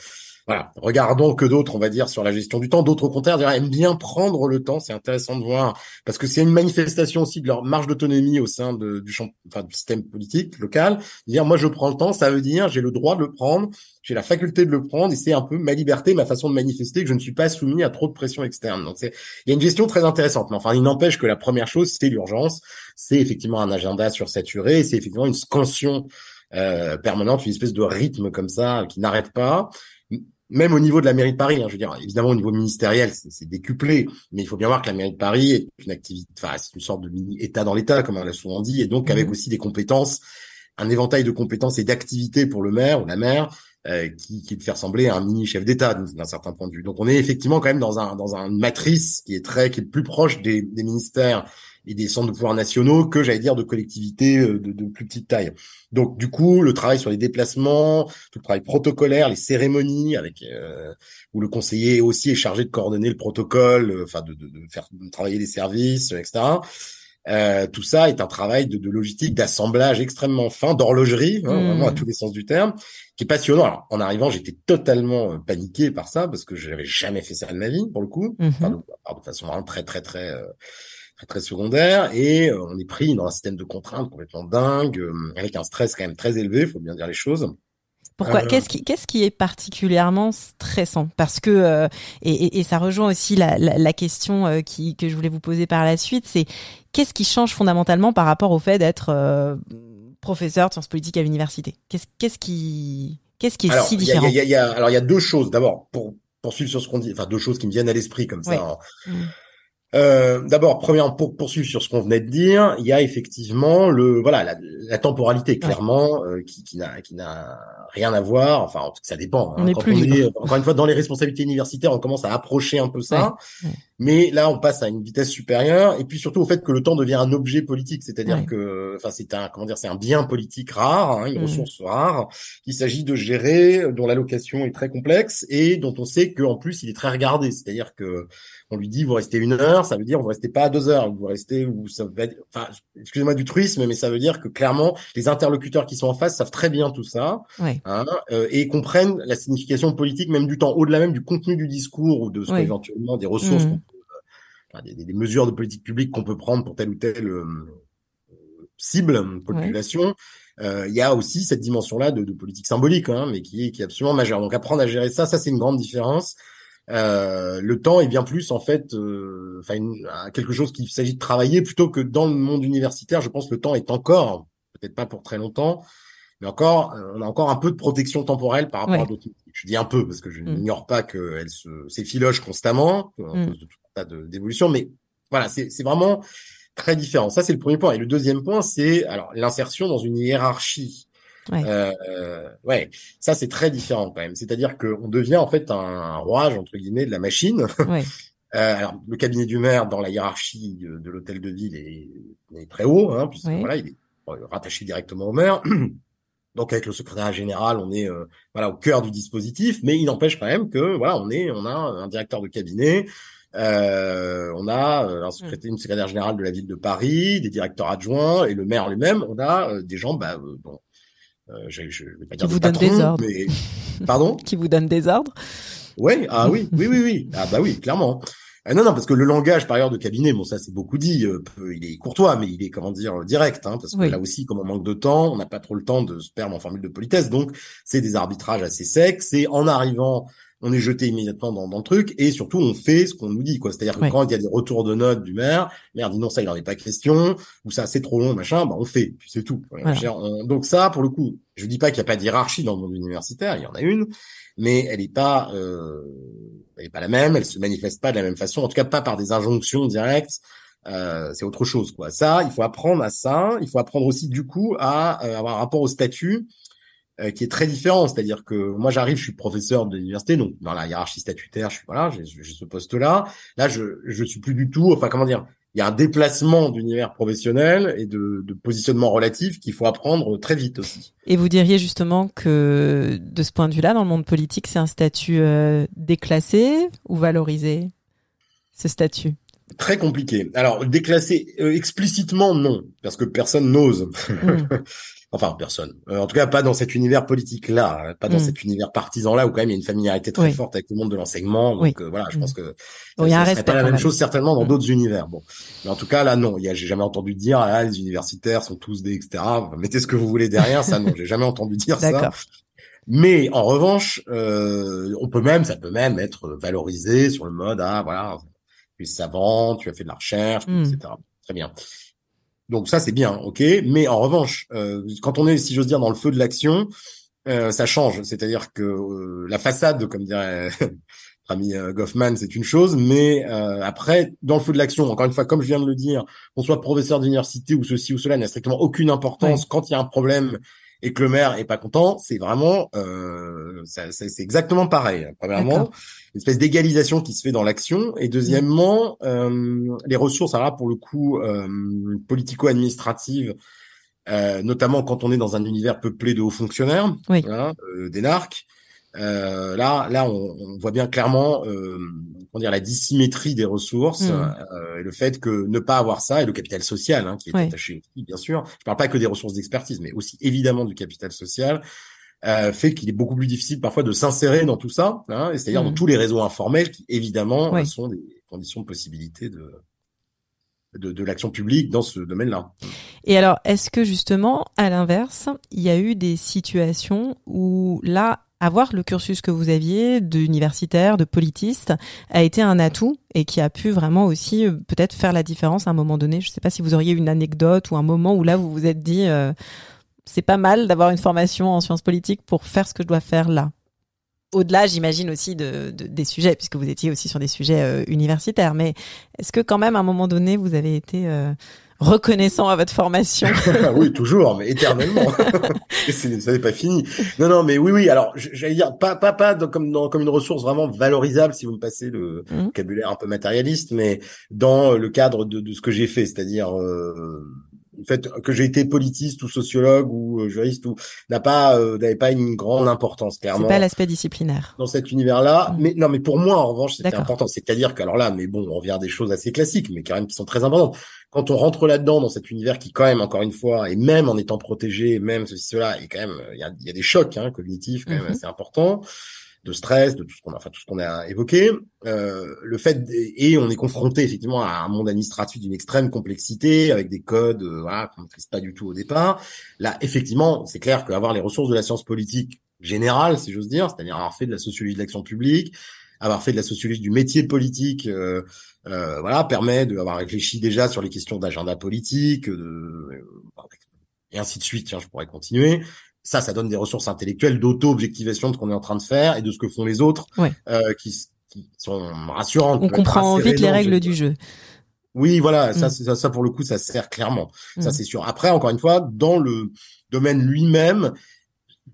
voilà. Regardants que d'autres on va dire sur la gestion du temps. D'autres au contraire aiment bien prendre le temps. C'est intéressant de voir parce que c'est une manifestation aussi de leur marge d'autonomie au sein du champ enfin du système politique local. Dire moi je prends le temps ça veut dire j'ai le droit de le prendre j'ai la faculté de le prendre et c'est un peu ma liberté ma façon de manifester que je ne suis pas soumis à trop de pression externe. Donc c'est il y a une gestion très intéressante, mais enfin, il n'empêche que la première chose, c'est l'urgence, c'est effectivement un agenda sursaturé, c'est effectivement une scansion euh, permanente, une espèce de rythme comme ça qui n'arrête pas. Même au niveau de la mairie de Paris, hein, je veux dire, évidemment au niveau ministériel, c'est décuplé, mais il faut bien voir que la mairie de Paris est une activité, enfin, c'est une sorte de mini État dans l'État, comme on l'a souvent dit, et donc avec Mhm. aussi des compétences, un éventail de compétences et d'activités pour le maire ou la maire, euh, qui, qui est de faire sembler un mini chef d'État d'un d'un certain point de vue. Donc on est effectivement quand même dans un dans une matrice qui est très qui est plus proche des, des ministères et des centres de pouvoir nationaux que j'allais dire de collectivités euh, de, de plus petite taille. Donc du coup le travail sur les déplacements, tout le travail protocolaire, les cérémonies avec euh, où le conseiller aussi est chargé de coordonner le protocole, euh, enfin de, de, de faire travailler les services, etc. Euh, tout ça est un travail de, de logistique, d'assemblage extrêmement fin, d'horlogerie, hein, Mm. vraiment à tous les sens du terme, qui est passionnant. Alors, en arrivant, j'étais totalement euh, paniqué par ça parce que je n'avais jamais fait ça de ma vie, pour le coup, enfin, de, de façon vraiment très très très euh, très très secondaire. Et euh, on est pris dans un système de contraintes complètement dingue, euh, avec un stress quand même très élevé, faut bien dire les choses. Pourquoi Euh, Qu'est-ce qui, qu'est-ce qui est particulièrement stressant? Parce que euh, et, et, et ça rejoint aussi la, la, la question euh, qui, que je voulais vous poser par la suite, c'est qu'est-ce qui change fondamentalement par rapport au fait d'être euh, professeur de sciences politiques à l'université? Qu'est-ce qu'est-ce qui qu'est-ce qui est alors, si il y a, différent? il y a- il y a- alors il y a deux choses. D'abord, pour poursuivre sur ce qu'on dit, enfin deux choses qui me viennent à l'esprit comme ça. Hein. Mm. Euh, D'abord, premièrement, pour poursuivre sur ce qu'on venait de dire, il y a effectivement le voilà la, la temporalité clairement euh, qui, qui n'a qui n'a rien à voir. Enfin, en tout cas, ça dépend. On est plus on libre. est encore une fois dans les responsabilités universitaires, on commence à approcher un peu ça. Ouais. Mais là, on passe à une vitesse supérieure, et puis surtout au fait que le temps devient un objet politique, c'est-à-dire Ouais. que, enfin, c'est un comment dire, c'est un bien politique rare, hein, une Mm. ressource rare qu'il s'agit de gérer, dont l'allocation est très complexe et dont on sait qu'en plus il est très regardé, c'est-à-dire que on lui dit vous restez une heure, ça veut dire vous restez pas deux heures, vous restez ou ça va être- enfin excusez-moi du truisme, mais ça veut dire que clairement les interlocuteurs qui sont en face savent très bien tout ça hein, euh, et comprennent la signification politique même du temps, au-delà même du contenu du discours ou de ce Oui. éventuellement des ressources, peut, euh, des, mesures de politique publique qu'on peut prendre pour telle ou telle euh, cible, population. Euh, Il y a aussi cette dimension-là de, de politique symbolique, hein, mais qui est, qui est absolument majeure. Donc apprendre à gérer ça, ça c'est une grande différence. Euh, le temps est bien plus en fait, euh, enfin quelque chose qu'il s'agit de travailler plutôt que dans le monde universitaire. Je pense que le temps est encore, peut-être pas pour très longtemps, mais encore, euh, on a encore un peu de protection temporelle par rapport Ouais. à d'autres. Je dis un peu parce que je Mm. n'ignore pas qu'elle se s'effiloche constamment Mm. cause de tout un tas d'évolutions, mais voilà, c'est c'est vraiment très différent. Ça c'est le premier point. Et le deuxième point, c'est alors l'insertion dans une hiérarchie. Ouais. Euh, ouais, ça c'est très différent quand même. C'est-à-dire qu'on devient en fait un rouage entre guillemets de la machine. Ouais. [laughs] Euh, alors, le cabinet du maire dans la hiérarchie de, de l'hôtel de ville est, est très haut, hein, puisque voilà, il est euh, rattaché directement au maire. [clears throat] Donc, avec le secrétaire général, on est euh, voilà au cœur du dispositif, mais il n'empêche quand même que voilà, on est, on a un directeur de cabinet, euh, on a euh, un secrétaire, une secrétaire générale de la ville de Paris, des directeurs adjoints et le maire lui-même. On a euh, des gens, bah, bon, euh, je, je vais pas dire Qui vous donnent des ordres. mais [laughs] pardon? Qui vous donne des ordres? Ouais, ah oui, oui, oui, oui. Ah bah oui, clairement. Ah non, non, parce que le langage, par ailleurs, de cabinet, bon, ça c'est beaucoup dit, euh, il est courtois, mais il est, comment dire, euh, direct, hein, parce que Oui. là aussi, comme on manque de temps, on n'a pas trop le temps de se perdre en formule de politesse, donc c'est des arbitrages assez secs, c'est en arrivant, on est jeté immédiatement dans, dans le truc, et surtout, on fait ce qu'on nous dit, quoi. C'est-à-dire que quand il y a des retours de notes du maire, maire dit non, ça, il en est pas question, ou ça, c'est trop long, machin, bah, on fait, puis c'est tout. Voilà. Je veux dire, on- donc ça, pour le coup, je dis pas qu'il n'y a pas de hiérarchie dans le monde universitaire, il y en a une, mais elle n'est pas, euh, elle est pas la même, elle se manifeste pas de la même façon, en tout cas pas par des injonctions directes. Euh, c'est autre chose, quoi. Ça, il faut apprendre à ça. Il faut apprendre aussi, du coup, à euh, avoir un rapport au statut euh, qui est très différent. C'est-à-dire que moi, j'arrive, je suis professeur de l'université, donc dans la hiérarchie statutaire, je suis voilà, j'ai ce poste-là. Là, je je suis plus du tout. Enfin, comment dire Il y a un déplacement d'univers professionnel et de, de positionnement relatif qu'il faut apprendre très vite aussi. Et vous diriez justement que de ce point de vue-là, dans le monde politique, c'est un statut euh, déclassé ou valorisé ce statut? Très compliqué. Alors déclassé euh, explicitement non, parce que personne n'ose. Hmm. [laughs] Enfin, personne. Euh, en tout cas, pas dans cet univers politique-là, hein, pas dans hmm. cet univers partisan-là où quand même il y a une familiarité très forte avec le monde de l'enseignement. Donc euh, voilà, je pense hmm. que bon, ça, serait pas la même, chose certainement dans hmm. d'autres univers. Bon, mais en tout cas là, non. Il y a, j'ai jamais entendu dire ah, les universitaires sont tous des etc. Mettez ce que vous voulez derrière, ça non, j'ai jamais entendu dire ça. Mais en revanche, euh, on peut même, ça peut même être valorisé sur le mode ah voilà, tu es savant, tu as fait de la recherche, etc. Très bien. Donc ça c'est bien, ok. Mais en revanche, euh, quand on est, si j'ose dire, dans le feu de l'action, euh, ça change. C'est-à-dire que euh, la façade, comme dirait [laughs] notre ami Goffman, c'est une chose, mais après, dans le feu de l'action, encore une fois, comme je viens de le dire, qu'on soit professeur d'université ou ceci ou cela n'a strictement aucune importance. Quand il y a un problème et que le maire est pas content, c'est vraiment, euh, c'est exactement pareil. Premièrement, une espèce d'égalisation qui se fait dans l'action, et deuxièmement, euh, les ressources, alors là pour le coup, euh, politico-administratives, euh, notamment quand on est dans un univers peuplé de hauts fonctionnaires, oui. euh, des narcs. Euh, là, là, on, on, voit bien clairement euh, dire la dissymétrie des ressources hmm. euh, et le fait que ne pas avoir ça et le capital social hein, qui est attaché bien sûr je parle pas que des ressources d'expertise mais aussi évidemment du capital social euh, fait qu'il est beaucoup plus difficile parfois de s'insérer dans tout ça hein, c'est-à-dire dans hmm. tous les réseaux informels qui évidemment sont des conditions de possibilité de de, de l'action publique dans ce domaine-là. Et alors, est-ce que justement, à l'inverse, il y a eu des situations où là, avoir le cursus que vous aviez d'universitaire, de politiste, a été un atout et qui a pu vraiment aussi euh, peut-être faire la différence à un moment donné. Je ne sais pas si vous auriez une anecdote ou un moment où là vous vous êtes dit euh, c'est pas mal d'avoir une formation en sciences politiques pour faire ce que je dois faire là. Au-delà, j'imagine aussi de, des sujets, puisque vous étiez aussi sur des sujets euh, universitaires. Mais est-ce que quand même à un moment donné vous avez été reconnaissant à votre formation. [laughs] oui, toujours, mais éternellement. [laughs] ça n'est pas fini. Non, non, mais oui, oui. Alors, j'allais dire pas, pas, pas comme dans, comme une ressource vraiment valorisable, si vous me passez le mmh. vocabulaire un peu matérialiste, mais dans le cadre de, de ce que j'ai fait, c'est-à-dire euh, le fait que j'ai été politiste ou sociologue ou euh, juriste ou n'a pas euh, n'avait pas une grande importance clairement. C'est pas l'aspect disciplinaire. Dans cet univers-là, mmh. mais non, mais pour moi en revanche c'était important. C'est-à-dire que alors là, mais bon, on revient à des choses assez classiques, mais quand même qui sont très importantes quand on rentre là-dedans dans cet univers qui quand même encore une fois et même en étant protégé, même ceci cela, et quand même il y a, y a, des chocs hein, cognitifs quand même mm-hmm. assez importants de stress, de tout ce qu'on a, enfin tout ce qu'on a évoqué. Euh, le fait et on est confronté effectivement à un monde administratif d'une extrême complexité avec des codes euh, voilà, qu'on ne maîtrise pas du tout au départ. Là, effectivement, c'est clair qu'avoir les ressources de la science politique générale, si j'ose dire, c'est-à-dire avoir fait de la sociologie de l'action publique, avoir fait de la sociologie du métier politique, euh, euh, voilà, permet d'avoir réfléchi déjà sur les questions d'agenda politique, de, et ainsi de suite. Tiens, je pourrais continuer. Ça, ça donne des ressources intellectuelles d'auto-objectivation de ce qu'on est en train de faire et de ce que font les autres, euh, qui, qui, sont rassurantes. On comprend vite les règles du jeu. Oui, voilà, ça, mm. ça, ça, pour le coup, ça sert clairement. Ça, mm. c'est sûr. Après, encore une fois, dans le domaine lui-même,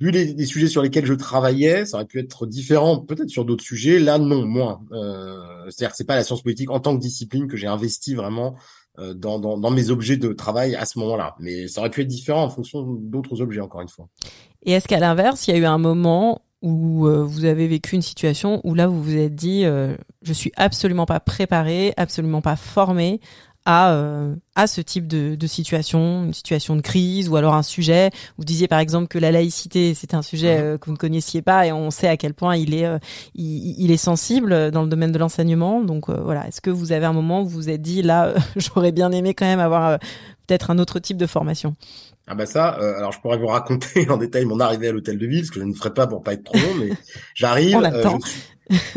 vu les, sujets sur lesquels je travaillais, ça aurait pu être différent, peut-être sur d'autres sujets. Là, non, moins. Euh, C'est-à-dire c'est pas la science politique en tant que discipline que j'ai investi vraiment euh, dans, dans, dans, mes objets de travail à ce moment-là. Mais ça aurait pu être différent en fonction d'autres objets, encore une fois. Et est-ce qu'à l'inverse, il y a eu un moment où euh, vous avez vécu une situation où là vous vous êtes dit euh, je suis absolument pas préparé, absolument pas formé à, euh, à ce type de, de, situation, une situation de crise ou alors un sujet. Vous disiez par exemple que la laïcité c'est un sujet euh, que vous ne connaissiez pas et on sait à quel point il est euh, il, il, est sensible dans le domaine de l'enseignement. Donc voilà, est-ce que vous avez un moment où vous vous êtes dit là [laughs] j'aurais bien aimé quand même avoir peut-être un autre type de formation? Ah bah ça, alors je pourrais vous raconter [laughs] en détail mon arrivée à l'hôtel de ville, ce que je ne ferai pas pour pas être trop long, mais [laughs] j'arrive. on attend.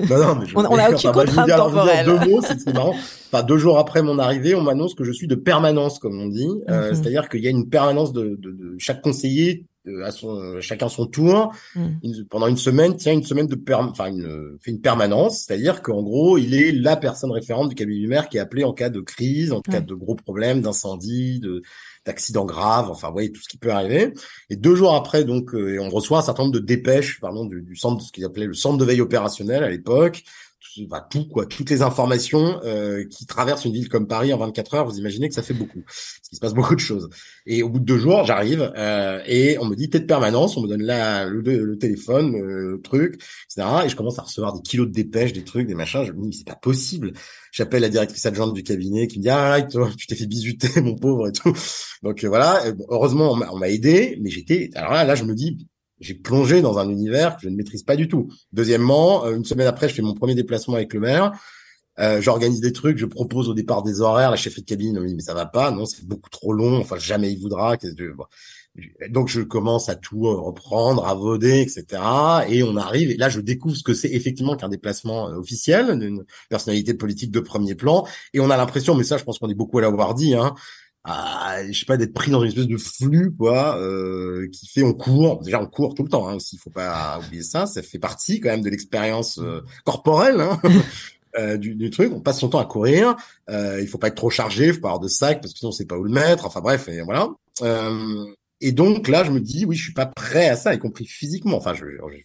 Non, non, mais on, on a aucune contrainte temporelle. Deux mots, c'est marrant. Enfin, deux jours après mon arrivée, on m'annonce que je suis de permanence, comme on dit. Euh, mhm. C'est-à-dire qu'il y a une permanence de, de, de, chaque conseiller à son chacun son tour. Mm. pendant une semaine tient une semaine de enfin une fait une permanence. C'est-à-dire qu'en gros il est la personne référente du cabinet du maire qui est appelé en cas de crise en cas de gros problèmes d'incendie de d'accidents graves enfin vous voyez tout ce qui peut arriver. Et deux jours après donc on reçoit un certain nombre de dépêches pardon du, du centre ce qu'ils appelaient le centre de veille opérationnelle à l'époque bah, tout quoi, toutes les informations euh, qui traversent une ville comme Paris en 24 heures, vous imaginez que ça fait beaucoup, parce qu'il se passe beaucoup de choses. Et au bout de deux jours, j'arrive euh, et on me dit t'es de permanence, on me donne là le, téléphone, euh, le truc, etc. Et je commence à recevoir des kilos de dépêches, des trucs, des machins. Je me dis c'est pas possible. J'appelle la directrice adjointe du cabinet qui me dit ah toi, tu t'es fait bisuter [laughs] mon pauvre et tout. Donc voilà, heureusement on m'a aidé, mais j'étais alors là là je me dis j'ai plongé dans un univers que je ne maîtrise pas du tout. Deuxièmement, euh, une semaine après, je fais mon premier déplacement avec le maire. Euh, j'organise des trucs, je propose au départ des horaires. La chef de cabine me dit mais ça va pas, non, c'est beaucoup trop long. Enfin, jamais il voudra. Donc je commence à tout euh, reprendre, à voder, etc. Et on arrive. Et là, je découvre ce que c'est effectivement qu'un déplacement officiel d'une personnalité politique de premier plan. Et on a l'impression, mais ça, je pense qu'on est beaucoup à l'avoir dit, hein, à, je sais pas d'être pris dans une espèce de flux quoi euh, qui fait on court déjà on court tout le temps hein, aussi il faut pas oublier ça ça fait partie quand même de l'expérience euh, corporelle hein, [laughs] euh, du, du, truc on passe son temps à courir euh, il faut pas être trop chargé faut pas avoir de sac parce que sinon on sait pas où le mettre enfin bref et voilà. Euh, et donc là je me dis oui je suis pas prêt à ça y compris physiquement. Enfin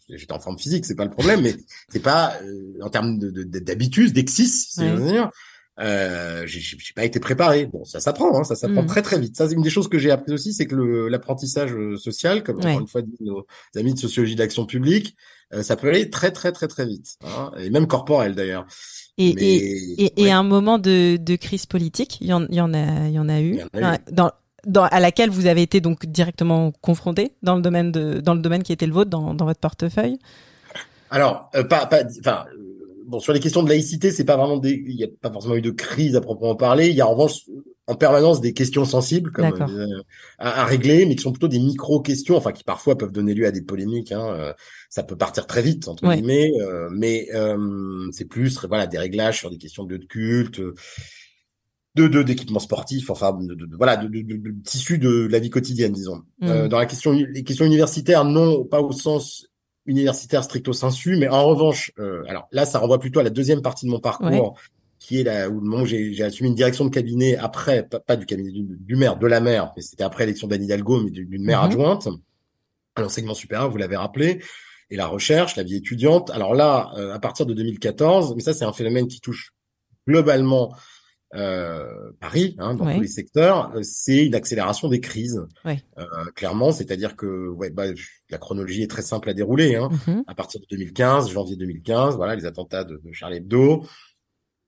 j'étais en forme physique c'est pas le problème mais c'est pas euh, en termes d'habitude de, d'exis c'est à dire euh, j'ai pas été préparé. Bon, ça s'apprend, hein, ça s'apprend mm. très très vite. Ça, c'est une des choses que j'ai appris aussi, c'est que l'apprentissage euh, social, comme encore une fois dit nos amis de sociologie d'action publique, euh, ça peut aller très très très très vite, hein, et même corporel d'ailleurs. Et, et, et, un moment de, de crise politique, il y en, il y en a, il y en a eu, dans, dans, à laquelle vous avez été donc directement confronté dans le domaine de, dans le domaine qui était le vôtre, dans, dans votre portefeuille? Alors, euh, pas, pas, enfin, bon, sur les questions de laïcité, c'est pas vraiment des, il n'y a pas forcément eu de crise à proprement parler. Il y a en revanche en permanence des questions sensibles comme, euh, à, régler, mais qui sont plutôt des micro-questions, enfin qui parfois peuvent donner lieu à des polémiques. Hein, euh, ça peut partir très vite entre guillemets, euh, mais c'est plus voilà des réglages sur des questions de culte. De, de d'équipements sportifs, enfin de, voilà, de, de, tissu de la vie quotidienne, disons. Mmh. dans la question, les questions universitaires, non, pas au sens universitaire stricto sensu, mais en revanche, euh, alors là, ça renvoie plutôt à la deuxième partie de mon parcours, qui est là où le moment où j'ai assumé une direction de cabinet après, pas, du cabinet du, maire, de la maire, mais c'était après l'élection d'Anne Hidalgo, mais d'une maire mhm. adjointe, à l'enseignement supérieur, vous l'avez rappelé, et la recherche, la vie étudiante. Alors là, euh, à partir de 2014, mais ça c'est un phénomène qui touche globalement euh, Paris, hein, dans tous les secteurs, euh, c'est une accélération des crises. Euh, clairement, c'est-à-dire que ouais, bah, la chronologie est très simple à dérouler. Hein. Mm-hmm. À partir de 2015, janvier 2015, voilà les attentats de, de Charlie Hebdo.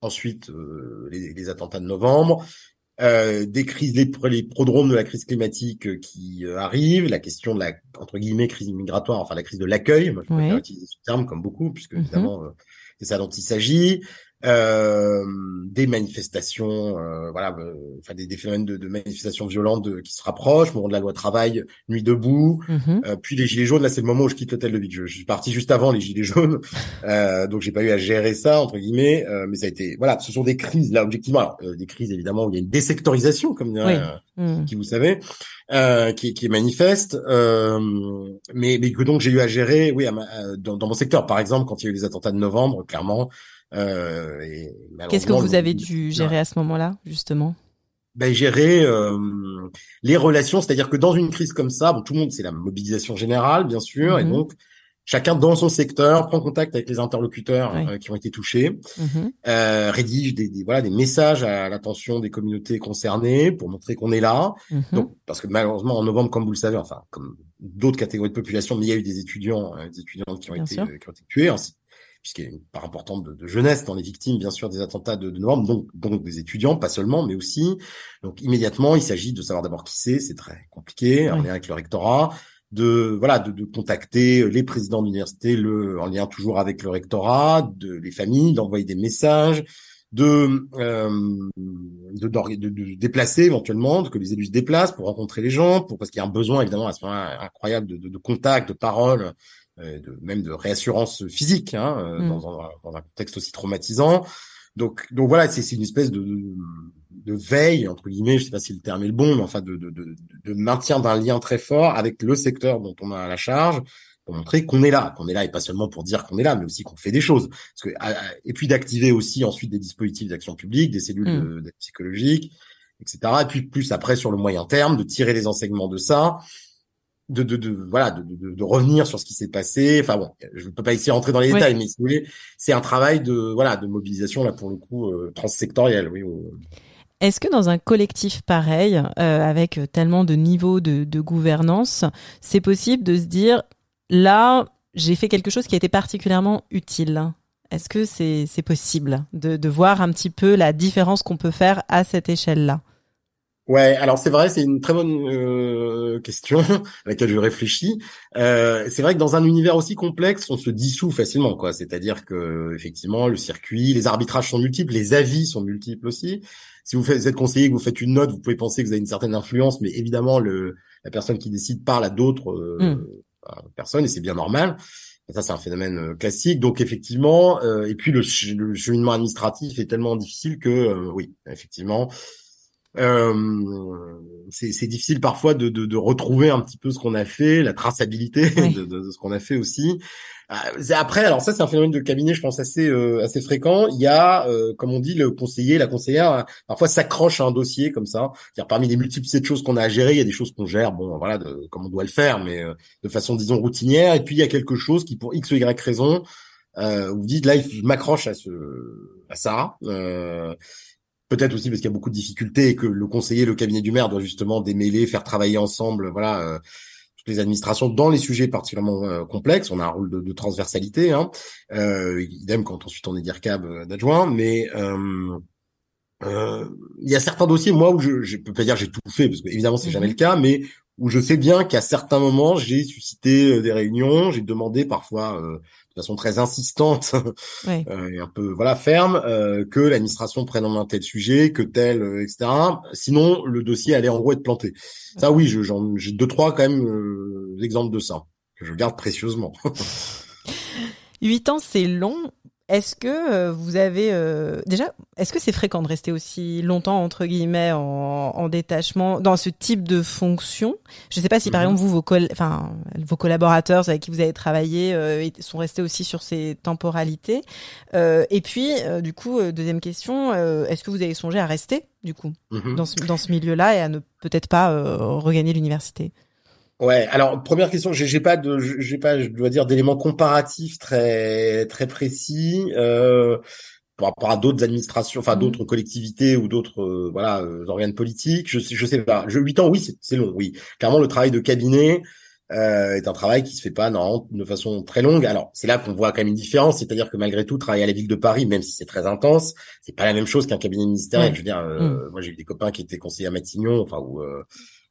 Ensuite, euh, les, les, attentats de novembre. Euh, des crises, les, les prodromes de la crise climatique qui arrivent, la question de la entre guillemets crise migratoire, enfin la crise de l'accueil, moi je préfère utiliser ce terme comme beaucoup, puisque mm-hmm. évidemment c'est ça dont il s'agit euh, des manifestations, euh, voilà, euh, enfin des, des, phénomènes de, de manifestations violentes de, qui se rapprochent, moment de la loi travail, nuit debout, euh, puis les gilets jaunes. Là, c'est le moment où je quitte l'hôtel de ville. Je, je, suis parti juste avant les gilets jaunes, [laughs] euh, donc j'ai pas eu à gérer ça entre guillemets, mais ça a été, voilà, ce sont des crises là objectivement, alors, des crises évidemment où il y a une désectorisation comme mhm. qui vous savez, qui, qui, est manifeste, mais mais que donc j'ai eu à gérer, oui, dans, dans mon secteur, par exemple, quand il y a eu les attentats de novembre, clairement. Euh, Qu'est-ce que vous avez dû gérer à ce moment-là, justement? Ben, gérer euh, les relations, c'est-à-dire que dans une crise comme ça, bon, tout le monde, c'est la mobilisation générale, bien sûr, et mhm. donc chacun dans son secteur prend contact avec les interlocuteurs euh, qui ont été touchés, mhm. euh, rédige des, des, voilà des messages à l'attention des communautés concernées pour montrer qu'on est là. Mhm. Donc parce que malheureusement en novembre, comme vous le savez, enfin comme d'autres catégories de population, mais il y a eu des étudiants, des étudiantes qui ont été qui ont été tués, puisqu'il y a une part importante de, jeunesse dans les victimes, bien sûr, des attentats de, de novembre, donc, donc des étudiants, pas seulement, mais aussi. Donc immédiatement, il s'agit de savoir d'abord qui c'est, c'est très compliqué, en lien avec le rectorat, de voilà, de, de contacter les présidents d'université, le en lien toujours avec le rectorat, de les familles, d'envoyer des messages, de, euh, de, de, déplacer éventuellement, que les élus se déplacent pour rencontrer les gens, pour parce qu'il y a un besoin évidemment à ce moment incroyable de, de, de contact, de parole, de, même de réassurance physique hein, euh, mm. dans, un, dans, un, contexte aussi traumatisant. Donc, donc voilà, c'est une espèce de, de veille entre guillemets, je sais pas si le terme est le bon, mais enfin de, de, de, de maintien d'un lien très fort avec le secteur dont on a la charge pour montrer qu'on est là, qu'on est là et pas seulement pour dire qu'on est là, mais aussi qu'on fait des choses. Parce que, et puis d'activer aussi ensuite des dispositifs d'action publique, des cellules mmh. d'aide psychologique, etc. Et puis plus après sur le moyen terme, de tirer les enseignements de ça, de, de, de voilà, de, de, de, revenir sur ce qui s'est passé. Enfin bon, je ne peux pas ici rentrer dans les détails, mais si vous voulez, c'est un travail de voilà de mobilisation là pour le coup euh, transsectoriel. Oui. Est-ce que dans un collectif pareil, euh, avec tellement de niveaux de, de gouvernance, c'est possible de se dire là, j'ai fait quelque chose qui a été particulièrement utile? Est-ce que c'est possible de, de voir un petit peu la différence qu'on peut faire à cette échelle-là? Ouais, alors c'est vrai, c'est une très bonne euh, question à laquelle je réfléchis. Euh, c'est vrai que dans un univers aussi complexe, on se dissout facilement, quoi. C'est-à-dire que effectivement, le circuit, les arbitrages sont multiples, les avis sont multiples aussi. Si vous, faites, vous êtes conseiller, que vous faites une note, vous pouvez penser que vous avez une certaine influence, mais évidemment, le, la personne qui décide parle à d'autres euh, hmm. personnes et c'est bien normal. ça, c'est un phénomène euh, classique. Donc effectivement, euh, et puis le, le, cheminement administratif est tellement difficile que oui, effectivement euh, c'est difficile parfois de, de, de, retrouver un petit peu ce qu'on a fait, la traçabilité [laughs] de, de, ce qu'on a fait aussi. Euh, après, alors ça c'est un phénomène de cabinet, je pense assez euh, assez fréquent. Il y a, euh, comme on dit, le conseiller, la conseillère, parfois s'accroche à un dossier comme ça. dire parmi les multiples de choses qu'on a à gérer, il y a des choses qu'on gère, bon voilà, de, comme on doit le faire, mais de façon disons routinière. Et puis il y a quelque chose qui, pour x ou y raison, vous dites là, je m'accroche à ce à ça. Peut-être aussi parce qu'il y a beaucoup de difficultés et que le conseiller, le cabinet du maire doit justement démêler, faire travailler ensemble, voilà, euh, toutes les administrations dans les sujets particulièrement euh, complexes. On a un rôle de, de transversalité, hein. Euh, idem quand ensuite on est DIRCAB d'adjoint, mais il y a certains dossiers, moi, où je, je peux pas dire j'ai tout fait, parce que évidemment c'est jamais mhm. le cas, mais où je sais bien qu'à certains moments j'ai suscité des réunions, j'ai demandé parfois de façon très insistante [laughs] euh, et un peu voilà ferme euh, que l'administration prenne en main tel sujet, que tel, euh, etc. Sinon, le dossier allait en gros être planté. Ça, oui, j'ai deux trois quand même exemples de ça que je garde précieusement. [laughs] Huit ans, c'est long. Est-ce que euh, vous avez euh, déjà, est-ce que c'est fréquent de rester aussi longtemps entre guillemets en, détachement dans ce type de fonction? Je ne sais pas si par mhm. exemple vous, vos, enfin, vos collaborateurs avec qui vous avez travaillé euh, sont restés aussi sur ces temporalités. et puis, du coup, deuxième question, est-ce que vous avez songé à rester du coup mhm. dans ce, dans ce milieu-là et à ne peut-être pas regagner l'université? Ouais, alors première question, j'ai pas de, j'ai pas, je dois dire d'éléments comparatifs très très précis euh, par rapport à d'autres administrations, enfin mmh. d'autres collectivités ou d'autres euh, voilà euh, organes politiques. Je je sais pas. Je, 8 ans, oui, c'est long, oui. Clairement, le travail de cabinet euh, est un travail qui se fait pas non de façon très longue. Alors c'est là qu'on voit quand même une différence, c'est-à-dire que malgré tout, travailler à la ville de Paris, même si c'est très intense, c'est pas la même chose qu'un cabinet ministériel. Je veux dire, euh, mmh. moi j'ai eu des copains qui étaient conseillers à Matignon, enfin ou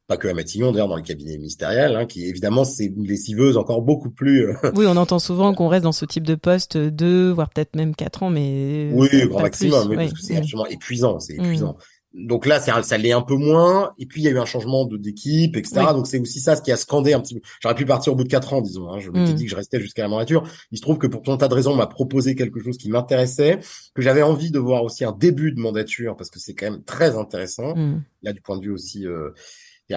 pas que à Matignon, d'ailleurs dans le cabinet ministériel, hein, qui évidemment c'est une lessiveuse encore beaucoup plus. Euh, [laughs] oui, on entend souvent qu'on reste dans ce type de poste deux, voire peut-être même quatre ans, mais oui, grand maximum, oui, parce que c'est absolument épuisant, c'est mm. épuisant. Donc là, ça l'est un peu moins. Et puis il y a eu un changement d'équipe, etc. Donc c'est aussi ça ce qui a scandé un petit peu. J'aurais pu partir au bout de quatre ans, disons. Hein. Je m'étais mm. dit que je restais jusqu'à la moriature. Il se trouve que pour tout un tas de raisons, on m'a proposé quelque chose qui m'intéressait, que j'avais envie de voir aussi un début de mandature parce que c'est quand même très intéressant. Mm. Là, du point de vue aussi. Euh,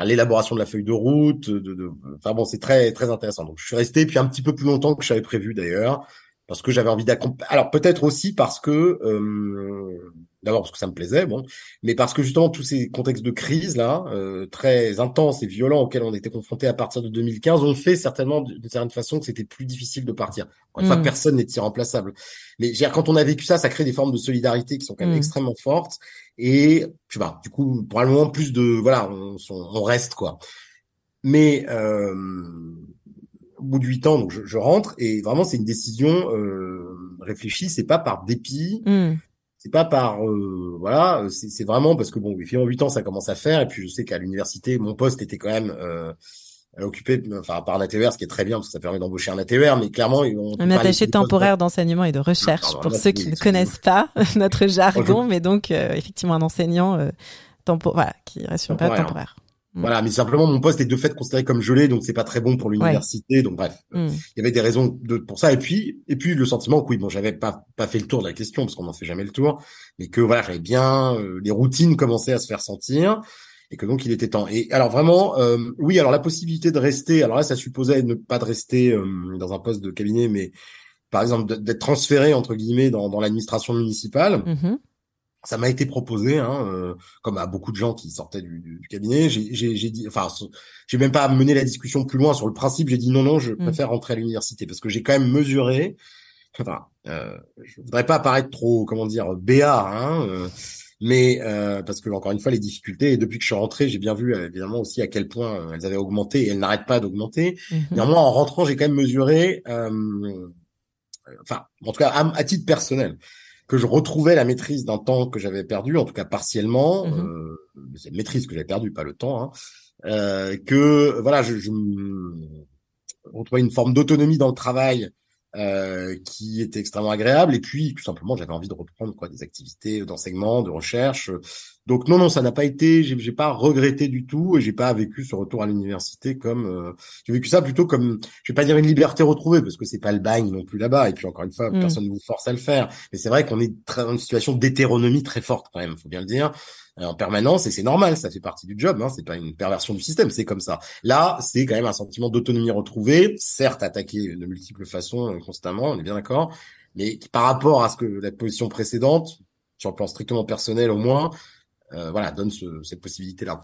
l'élaboration de la feuille de route. De, de, enfin bon, c'est très très intéressant. Donc je suis resté puis un petit peu plus longtemps que j'avais prévu d'ailleurs parce que j'avais envie d'accompagner. Alors peut-être aussi parce que euh, d'abord parce que ça me plaisait, bon, mais parce que justement tous ces contextes de crise là, euh, très intenses et violents auxquels on était confrontés à partir de 2015, ont fait certainement d'une certaine façon que c'était plus difficile de partir. Une fois, mmh. personne n'est irremplaçable. Mais quand on a vécu ça, ça crée des formes de solidarité qui sont quand même mmh. extrêmement fortes. Et sais pas, du coup, probablement plus de voilà, on, on reste quoi. Mais euh, bout de huit ans, donc je, je rentre et vraiment c'est une décision euh, réfléchie. C'est pas par dépit, mmh. c'est pas par euh, voilà, c'est vraiment parce que bon, finalement huit ans ça commence à faire et puis je sais qu'à l'université mon poste était quand même euh, occupé enfin par un ATER, ce qui est très bien parce que ça permet d'embaucher un ATER, mais clairement un attaché temporaire d'enseignement et de recherche pour ceux qui ne connaissent pas [laughs] notre jargon, mais donc euh, effectivement un enseignant euh, tempo voilà qui reste sur période temporaire. Mm. Voilà, mais simplement mon poste est de fait considéré comme gelé, donc c'est pas très bon pour l'université. Donc bref, Mm. il y avait des raisons de, pour ça. Et puis, et puis le sentiment que oui, bon, j'avais pas pas fait le tour de la question parce qu'on n'en fait jamais le tour, mais que voilà, j'avais bien euh, les routines commençaient à se faire sentir et que donc il était temps. Et alors vraiment, euh, oui, alors la possibilité de rester, alors là, ça supposait ne pas de rester euh, dans un poste de cabinet, mais par exemple d'être transféré entre guillemets dans, dans l'administration municipale. Mhm. Ça m'a été proposé, hein, euh, comme à beaucoup de gens qui sortaient du, du- cabinet. J'ai dit, enfin, j'ai même pas mené la discussion plus loin sur le principe. J'ai dit non, non, je Mm. préfère rentrer à l'université parce que j'ai quand même mesuré. Enfin, euh, je voudrais pas paraître trop, comment dire, béat, hein, euh, mais euh, parce que encore une fois, les difficultés. Et depuis que je suis rentré, j'ai bien vu euh, évidemment aussi à quel point euh, elles avaient augmenté et elles n'arrêtent pas d'augmenter. Mhm. Néanmoins, en rentrant, j'ai quand même mesuré, euh, enfin, en tout cas, à, à titre personnel, que je retrouvais la maîtrise d'un temps que j'avais perdu, en tout cas partiellement. Mhm. euh, c'est maîtrise que j'avais perdue, pas le temps. Hein, euh, que voilà, je, je retrouvais une forme d'autonomie dans le travail euh, qui était extrêmement agréable. Et puis, tout simplement, j'avais envie de reprendre quoi des activités d'enseignement, de recherche. Donc non, non, ça n'a pas été. J'ai j'ai pas regretté du tout et j'ai pas vécu ce retour à l'université comme. euh, j'ai vécu ça plutôt comme. Je vais pas dire une liberté retrouvée parce que c'est pas le bagne non plus là-bas. Et puis encore une fois, Mm. personne ne vous force à le faire. Mais c'est vrai qu'on est dans une situation d'hétéronomie très forte quand même. Faut bien le dire euh, en permanence et c'est normal. Ça fait partie du job. Hein, c'est pas une perversion du système. C'est comme ça. Là, c'est quand même un sentiment d'autonomie retrouvée, certes attaqué de multiples façons euh, constamment, on est bien d'accord, mais par rapport à ce que la position précédente, sur le plan strictement personnel au moins, euh, voilà, donne ce- cette possibilité-là.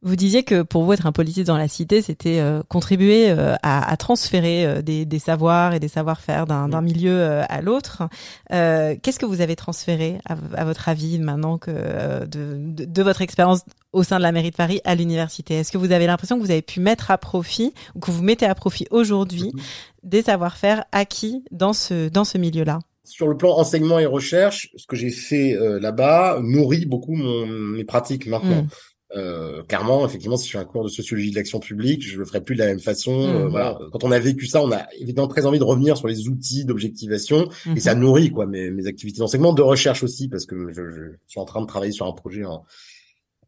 Vous disiez que pour vous être un politique dans la cité, c'était euh, contribuer euh, à, à transférer euh, des, des savoirs et des savoir-faire d'un d'un milieu euh, à l'autre. Euh, Qu'est-ce que vous avez transféré, à, à votre avis, maintenant que euh, de, de, de votre expérience au sein de la mairie de Paris à l'université? Est-ce que vous avez l'impression que vous avez pu mettre à profit ou que vous mettez à profit aujourd'hui des savoir-faire acquis dans ce dans ce milieu-là? Sur le plan enseignement et recherche, ce que j'ai fait euh, là-bas nourrit beaucoup mon, mes pratiques maintenant. Mm. Euh, clairement, effectivement, si je fais un cours de sociologie de l'action publique, je le ferai plus de la même façon. Euh, Mhm. voilà. Quand on a vécu ça, on a évidemment très envie de revenir sur les outils d'objectivation et ça nourrit quoi mes, mes activités d'enseignement, de recherche aussi, parce que je, je suis en train de travailler sur un projet en,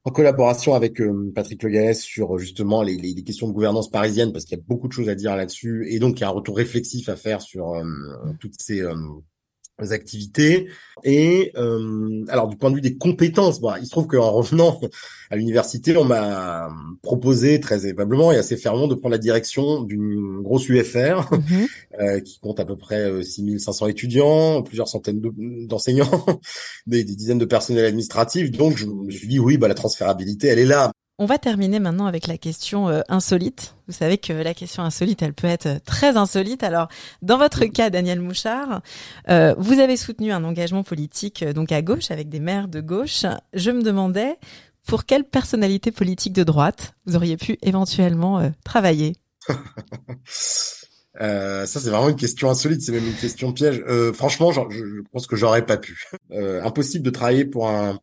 en collaboration avec euh, Patrick Le sur euh, justement les, les, les questions de gouvernance parisienne, parce qu'il y a beaucoup de choses à dire là-dessus, et donc il y a un retour réflexif à faire sur euh, toutes ces euh, activités. Et euh, alors du point de vue des compétences, bon, il se trouve qu'en revenant à l'université, on m'a proposé très aimablement et assez fermement de prendre la direction d'une grosse UFR Mhm. euh, qui compte à peu près euh, 6500 étudiants, plusieurs centaines de- d'enseignants, [laughs] des, des dizaines de personnels administratifs. Donc je me suis dit oui, bah la transférabilité, elle est là. On va terminer maintenant avec la question euh, insolite. Vous savez que la question insolite, elle peut être euh, très insolite. Alors, dans votre cas, Daniel Mouchard, euh, vous avez soutenu un engagement politique euh, donc à gauche avec des maires de gauche. Je me demandais pour quelle personnalité politique de droite vous auriez pu éventuellement travailler? [laughs] Euh, ça, c'est vraiment une question insolite, c'est même une question piège. Euh, franchement, je, je pense que j'aurais pas pu. Euh, impossible de travailler pour un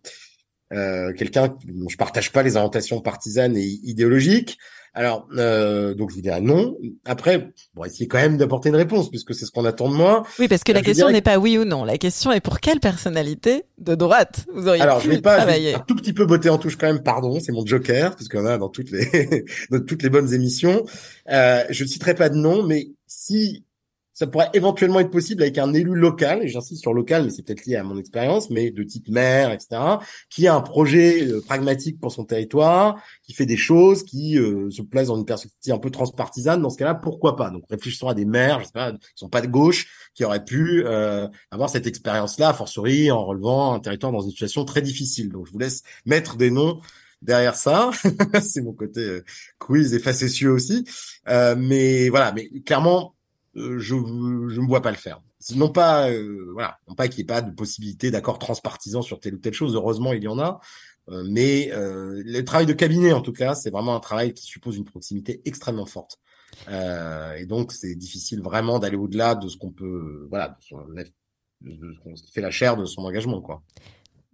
euh, quelqu'un dont je partage pas les orientations partisanes et idéologiques. Alors, euh, donc je vous dirais non. Après, bon, essayer quand même d'apporter une réponse puisque c'est ce qu'on attend de moi. Oui, parce que la Je question dirais n'est pas oui ou non. La question est pour quelle personnalité de droite vous auriez Alors, pu je vais pas travailler. un tout petit peu botter en touche quand même. Pardon, c'est mon joker parce en a dans toutes les [laughs] dans toutes les bonnes émissions. Euh, je ne citerai pas de nom, mais si ça pourrait éventuellement être possible avec un élu local, et j'insiste sur local, mais c'est peut-être lié à mon expérience, mais de type maire, etc., qui a un projet euh, pragmatique pour son territoire, qui fait des choses, qui euh, se place dans une perspective un peu transpartisane. Dans ce cas-là, pourquoi pas? Donc, réfléchissons à des maires, je sais pas, qui sont pas de gauche, qui auraient pu euh, avoir cette expérience-là, fortiori en relevant un territoire dans une situation très difficile. Donc, je vous laisse mettre des noms derrière ça. [laughs] c'est mon côté euh, quiz et facétieux aussi. Euh, mais voilà, mais clairement, je je me vois pas le faire. Non pas euh, voilà, non pas qu'il n'y ait pas de possibilité d'accord transpartisan sur telle ou telle chose. Heureusement, il y en a. Euh, mais euh, le travail de cabinet, en tout cas, c'est vraiment un travail qui suppose une proximité extrêmement forte. Euh, et donc, c'est difficile vraiment d'aller au-delà de ce qu'on peut, voilà, de, son, ce qui fait la chair de son engagement, quoi.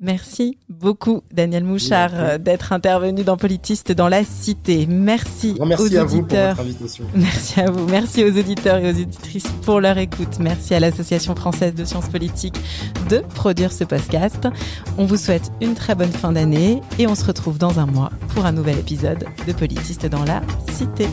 Merci beaucoup, Daniel Mouchard, euh, d'être intervenu dans Politiste dans la Cité. Merci, merci aux à auditeurs. Vous pour votre invitation. Merci à vous. Merci aux auditeurs et aux auditrices pour leur écoute. Merci à l'Association française de sciences politiques de produire ce podcast. On vous souhaite une très bonne fin d'année et on se retrouve dans un mois pour un nouvel épisode de Politiste dans la Cité.